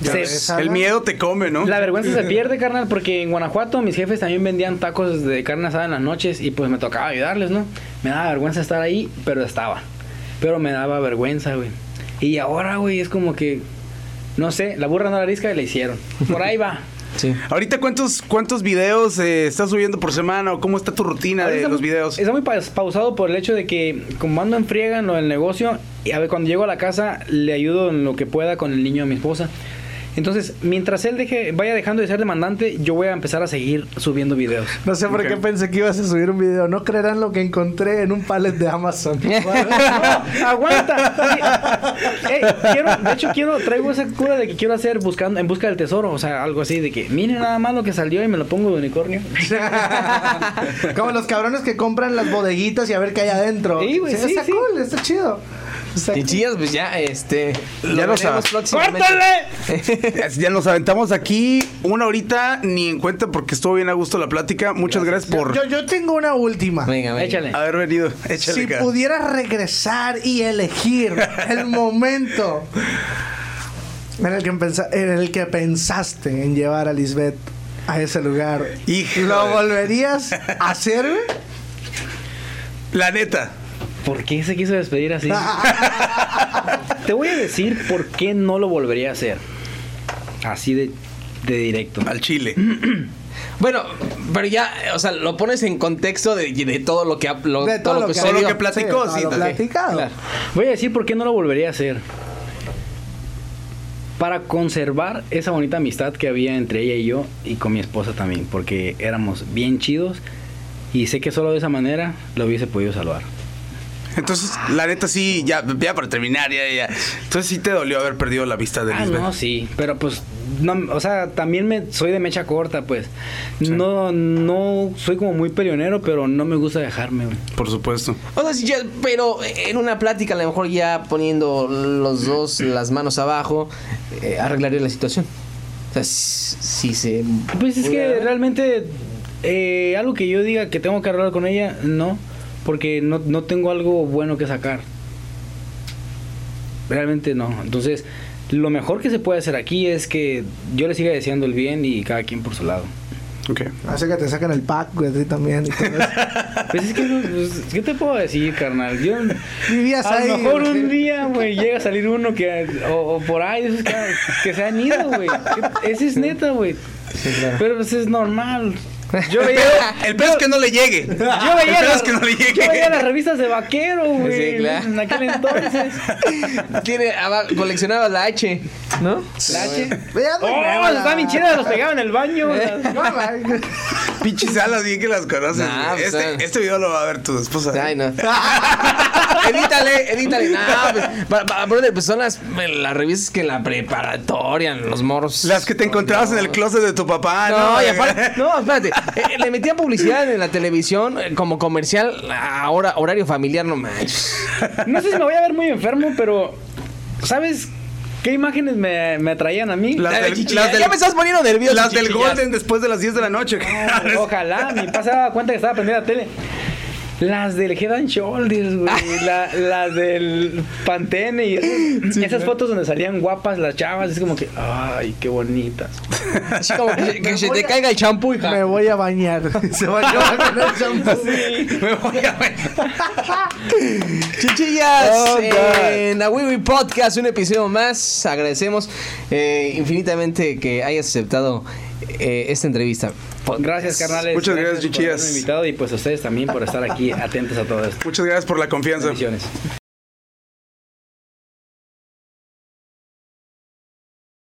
Ya Se- ves, el miedo te come, ¿no? La vergüenza se pierde, carnal, porque en Guanajuato mis jefes también vendían tacos de carne asada en las noches y pues me tocaba ayudarles, ¿no? Me daba vergüenza estar ahí, pero estaba. Pero me daba vergüenza, güey. Y ahora, güey, es como que, no sé, la burra no la arisca y la hicieron. Por ahí va. Sí. Ahorita, ¿cuántos, cuántos videos eh, estás subiendo por semana o cómo está tu rutina de está los muy- videos? Está muy pa- pausado por el hecho de que, como ando en friega en lo del negocio, y a ver, cuando llego a la casa, le ayudo en lo que pueda con el niño de mi esposa. Entonces, mientras él deje, vaya dejando de ser demandante, yo voy a empezar a seguir subiendo videos. No sé por qué pensé que ibas a subir un video. No creerán lo que encontré en un pallet de Amazon. ¡Aguanta! Quiero, de hecho, quiero, traigo esa cura de que quiero hacer buscando, en busca del tesoro. O sea, algo así de que, miren nada más lo que salió y me lo pongo de unicornio. Como los cabrones que compran las bodeguitas y a ver qué hay adentro. Sí, güey, sí, está sí. cool, está chido. Chinchillas, pues ya, este... Ya lo sabes. próximamente. Ya- nos aventamos aquí una horita ni en cuenta porque estuvo bien a gusto la plática. Muchas gracias, por Yo, yo tengo una última. Venga, venga. Échale. haber venido. Échale, Si cara. pudieras regresar y elegir el momento en el, que pensa- en el que pensaste en llevar a Lisbeth a ese lugar, Hijo ¿lo volverías a hacer? La neta. ¿Por qué se quiso despedir así? Te voy a decir por qué no lo volvería a hacer. Así de, de directo. Al chile. Bueno, pero ya, o sea, lo pones en contexto de, de todo lo que ha, lo, De todo lo que, todo lo sucedió. que platicó, todo sí, lo ok. platicado. Claro. Voy a decir por qué no lo volvería a hacer. Para conservar esa bonita amistad que había entre ella y yo y con mi esposa también, porque éramos bien chidos y sé que solo de esa manera lo hubiese podido salvar. Entonces, la neta sí, ya, ya para terminar, ya, ya. Entonces sí te dolió haber perdido la vista de Ah, Lisbeth. no, sí, pero pues, no, o sea, también me, soy de mecha corta, pues. No, no, soy como muy peleonero, pero no me gusta dejarme, güey. Por supuesto. O sea, sí, ya- pero en una plática, a lo mejor ya poniendo los dos las manos abajo, eh, arreglaría la situación. O sea, si, si se. Pues es que realmente eh, algo que yo diga que tengo que arreglar con ella, no, porque no, no tengo algo bueno que sacar. Realmente no. Entonces, lo mejor que se puede hacer aquí es que yo le siga deseando el bien y cada quien por su lado. Ok. Hace que te saquen el pack, güey, a ti también. y todo eso. Pues es que, pues, ¿qué te puedo decir, carnal? Yo, Vivías a ahí. lo mejor güey. un día, güey, llega a salir uno que, o, o por ahí, esos que, que se han ido, güey. Ese es neta, güey. Sí, claro. Pero pues es normal. Yo El veía, el pedo es que no le llegue. yo el veía, pedo las, es que no le llegue. yo veía las revistas de vaquero, güey. Sí, claro. En aquel entonces. Tiene, aba- coleccionaba la H, ¿no? La H. Oh, las estaban bien chidas, los pegaba en el baño. las-. Pinches alas, bien que las conoces. Nah, pues, este, este video lo va a ver tu esposa. Ay, no. edítale, edítale. No, pues, brother, pues son las, las revistas que en la preparatoria, los morros. Las que te encontrabas en el closet de tu papá, ¿no? No, y aparte, no, espérate. eh, le metían publicidad en la televisión eh, como comercial, ahora horario familiar, no manches. No sé si me voy a ver muy enfermo, pero. ¿Sabes qué imágenes me, me atraían a mí? Las del- chichi, las ya- del- ya me estás poniendo nervioso. Las del ya. Golden después de las 10 de la noche. Ojalá, mi papá se daba cuenta que estaba prendida la tele. Las del Head and Shoulders, güey. La- las del Pantene y esas, esas fotos donde salían guapas las chavas. Es como que, ay, qué bonitas. Así como que, se- que se te caiga el champú, hija. Me voy a bañar. Se bañó con el champú. Me voy a ver. Chichillas, Oh, en la Wiwi Podcast, un episodio más. Agradecemos eh, infinitamente que hayas aceptado eh, esta entrevista. Gracias, carnales. Muchas gracias, por chichillas. haberme invitado y pues a ustedes también por estar aquí atentos a todo esto. Muchas gracias por la confianza. Bendiciones.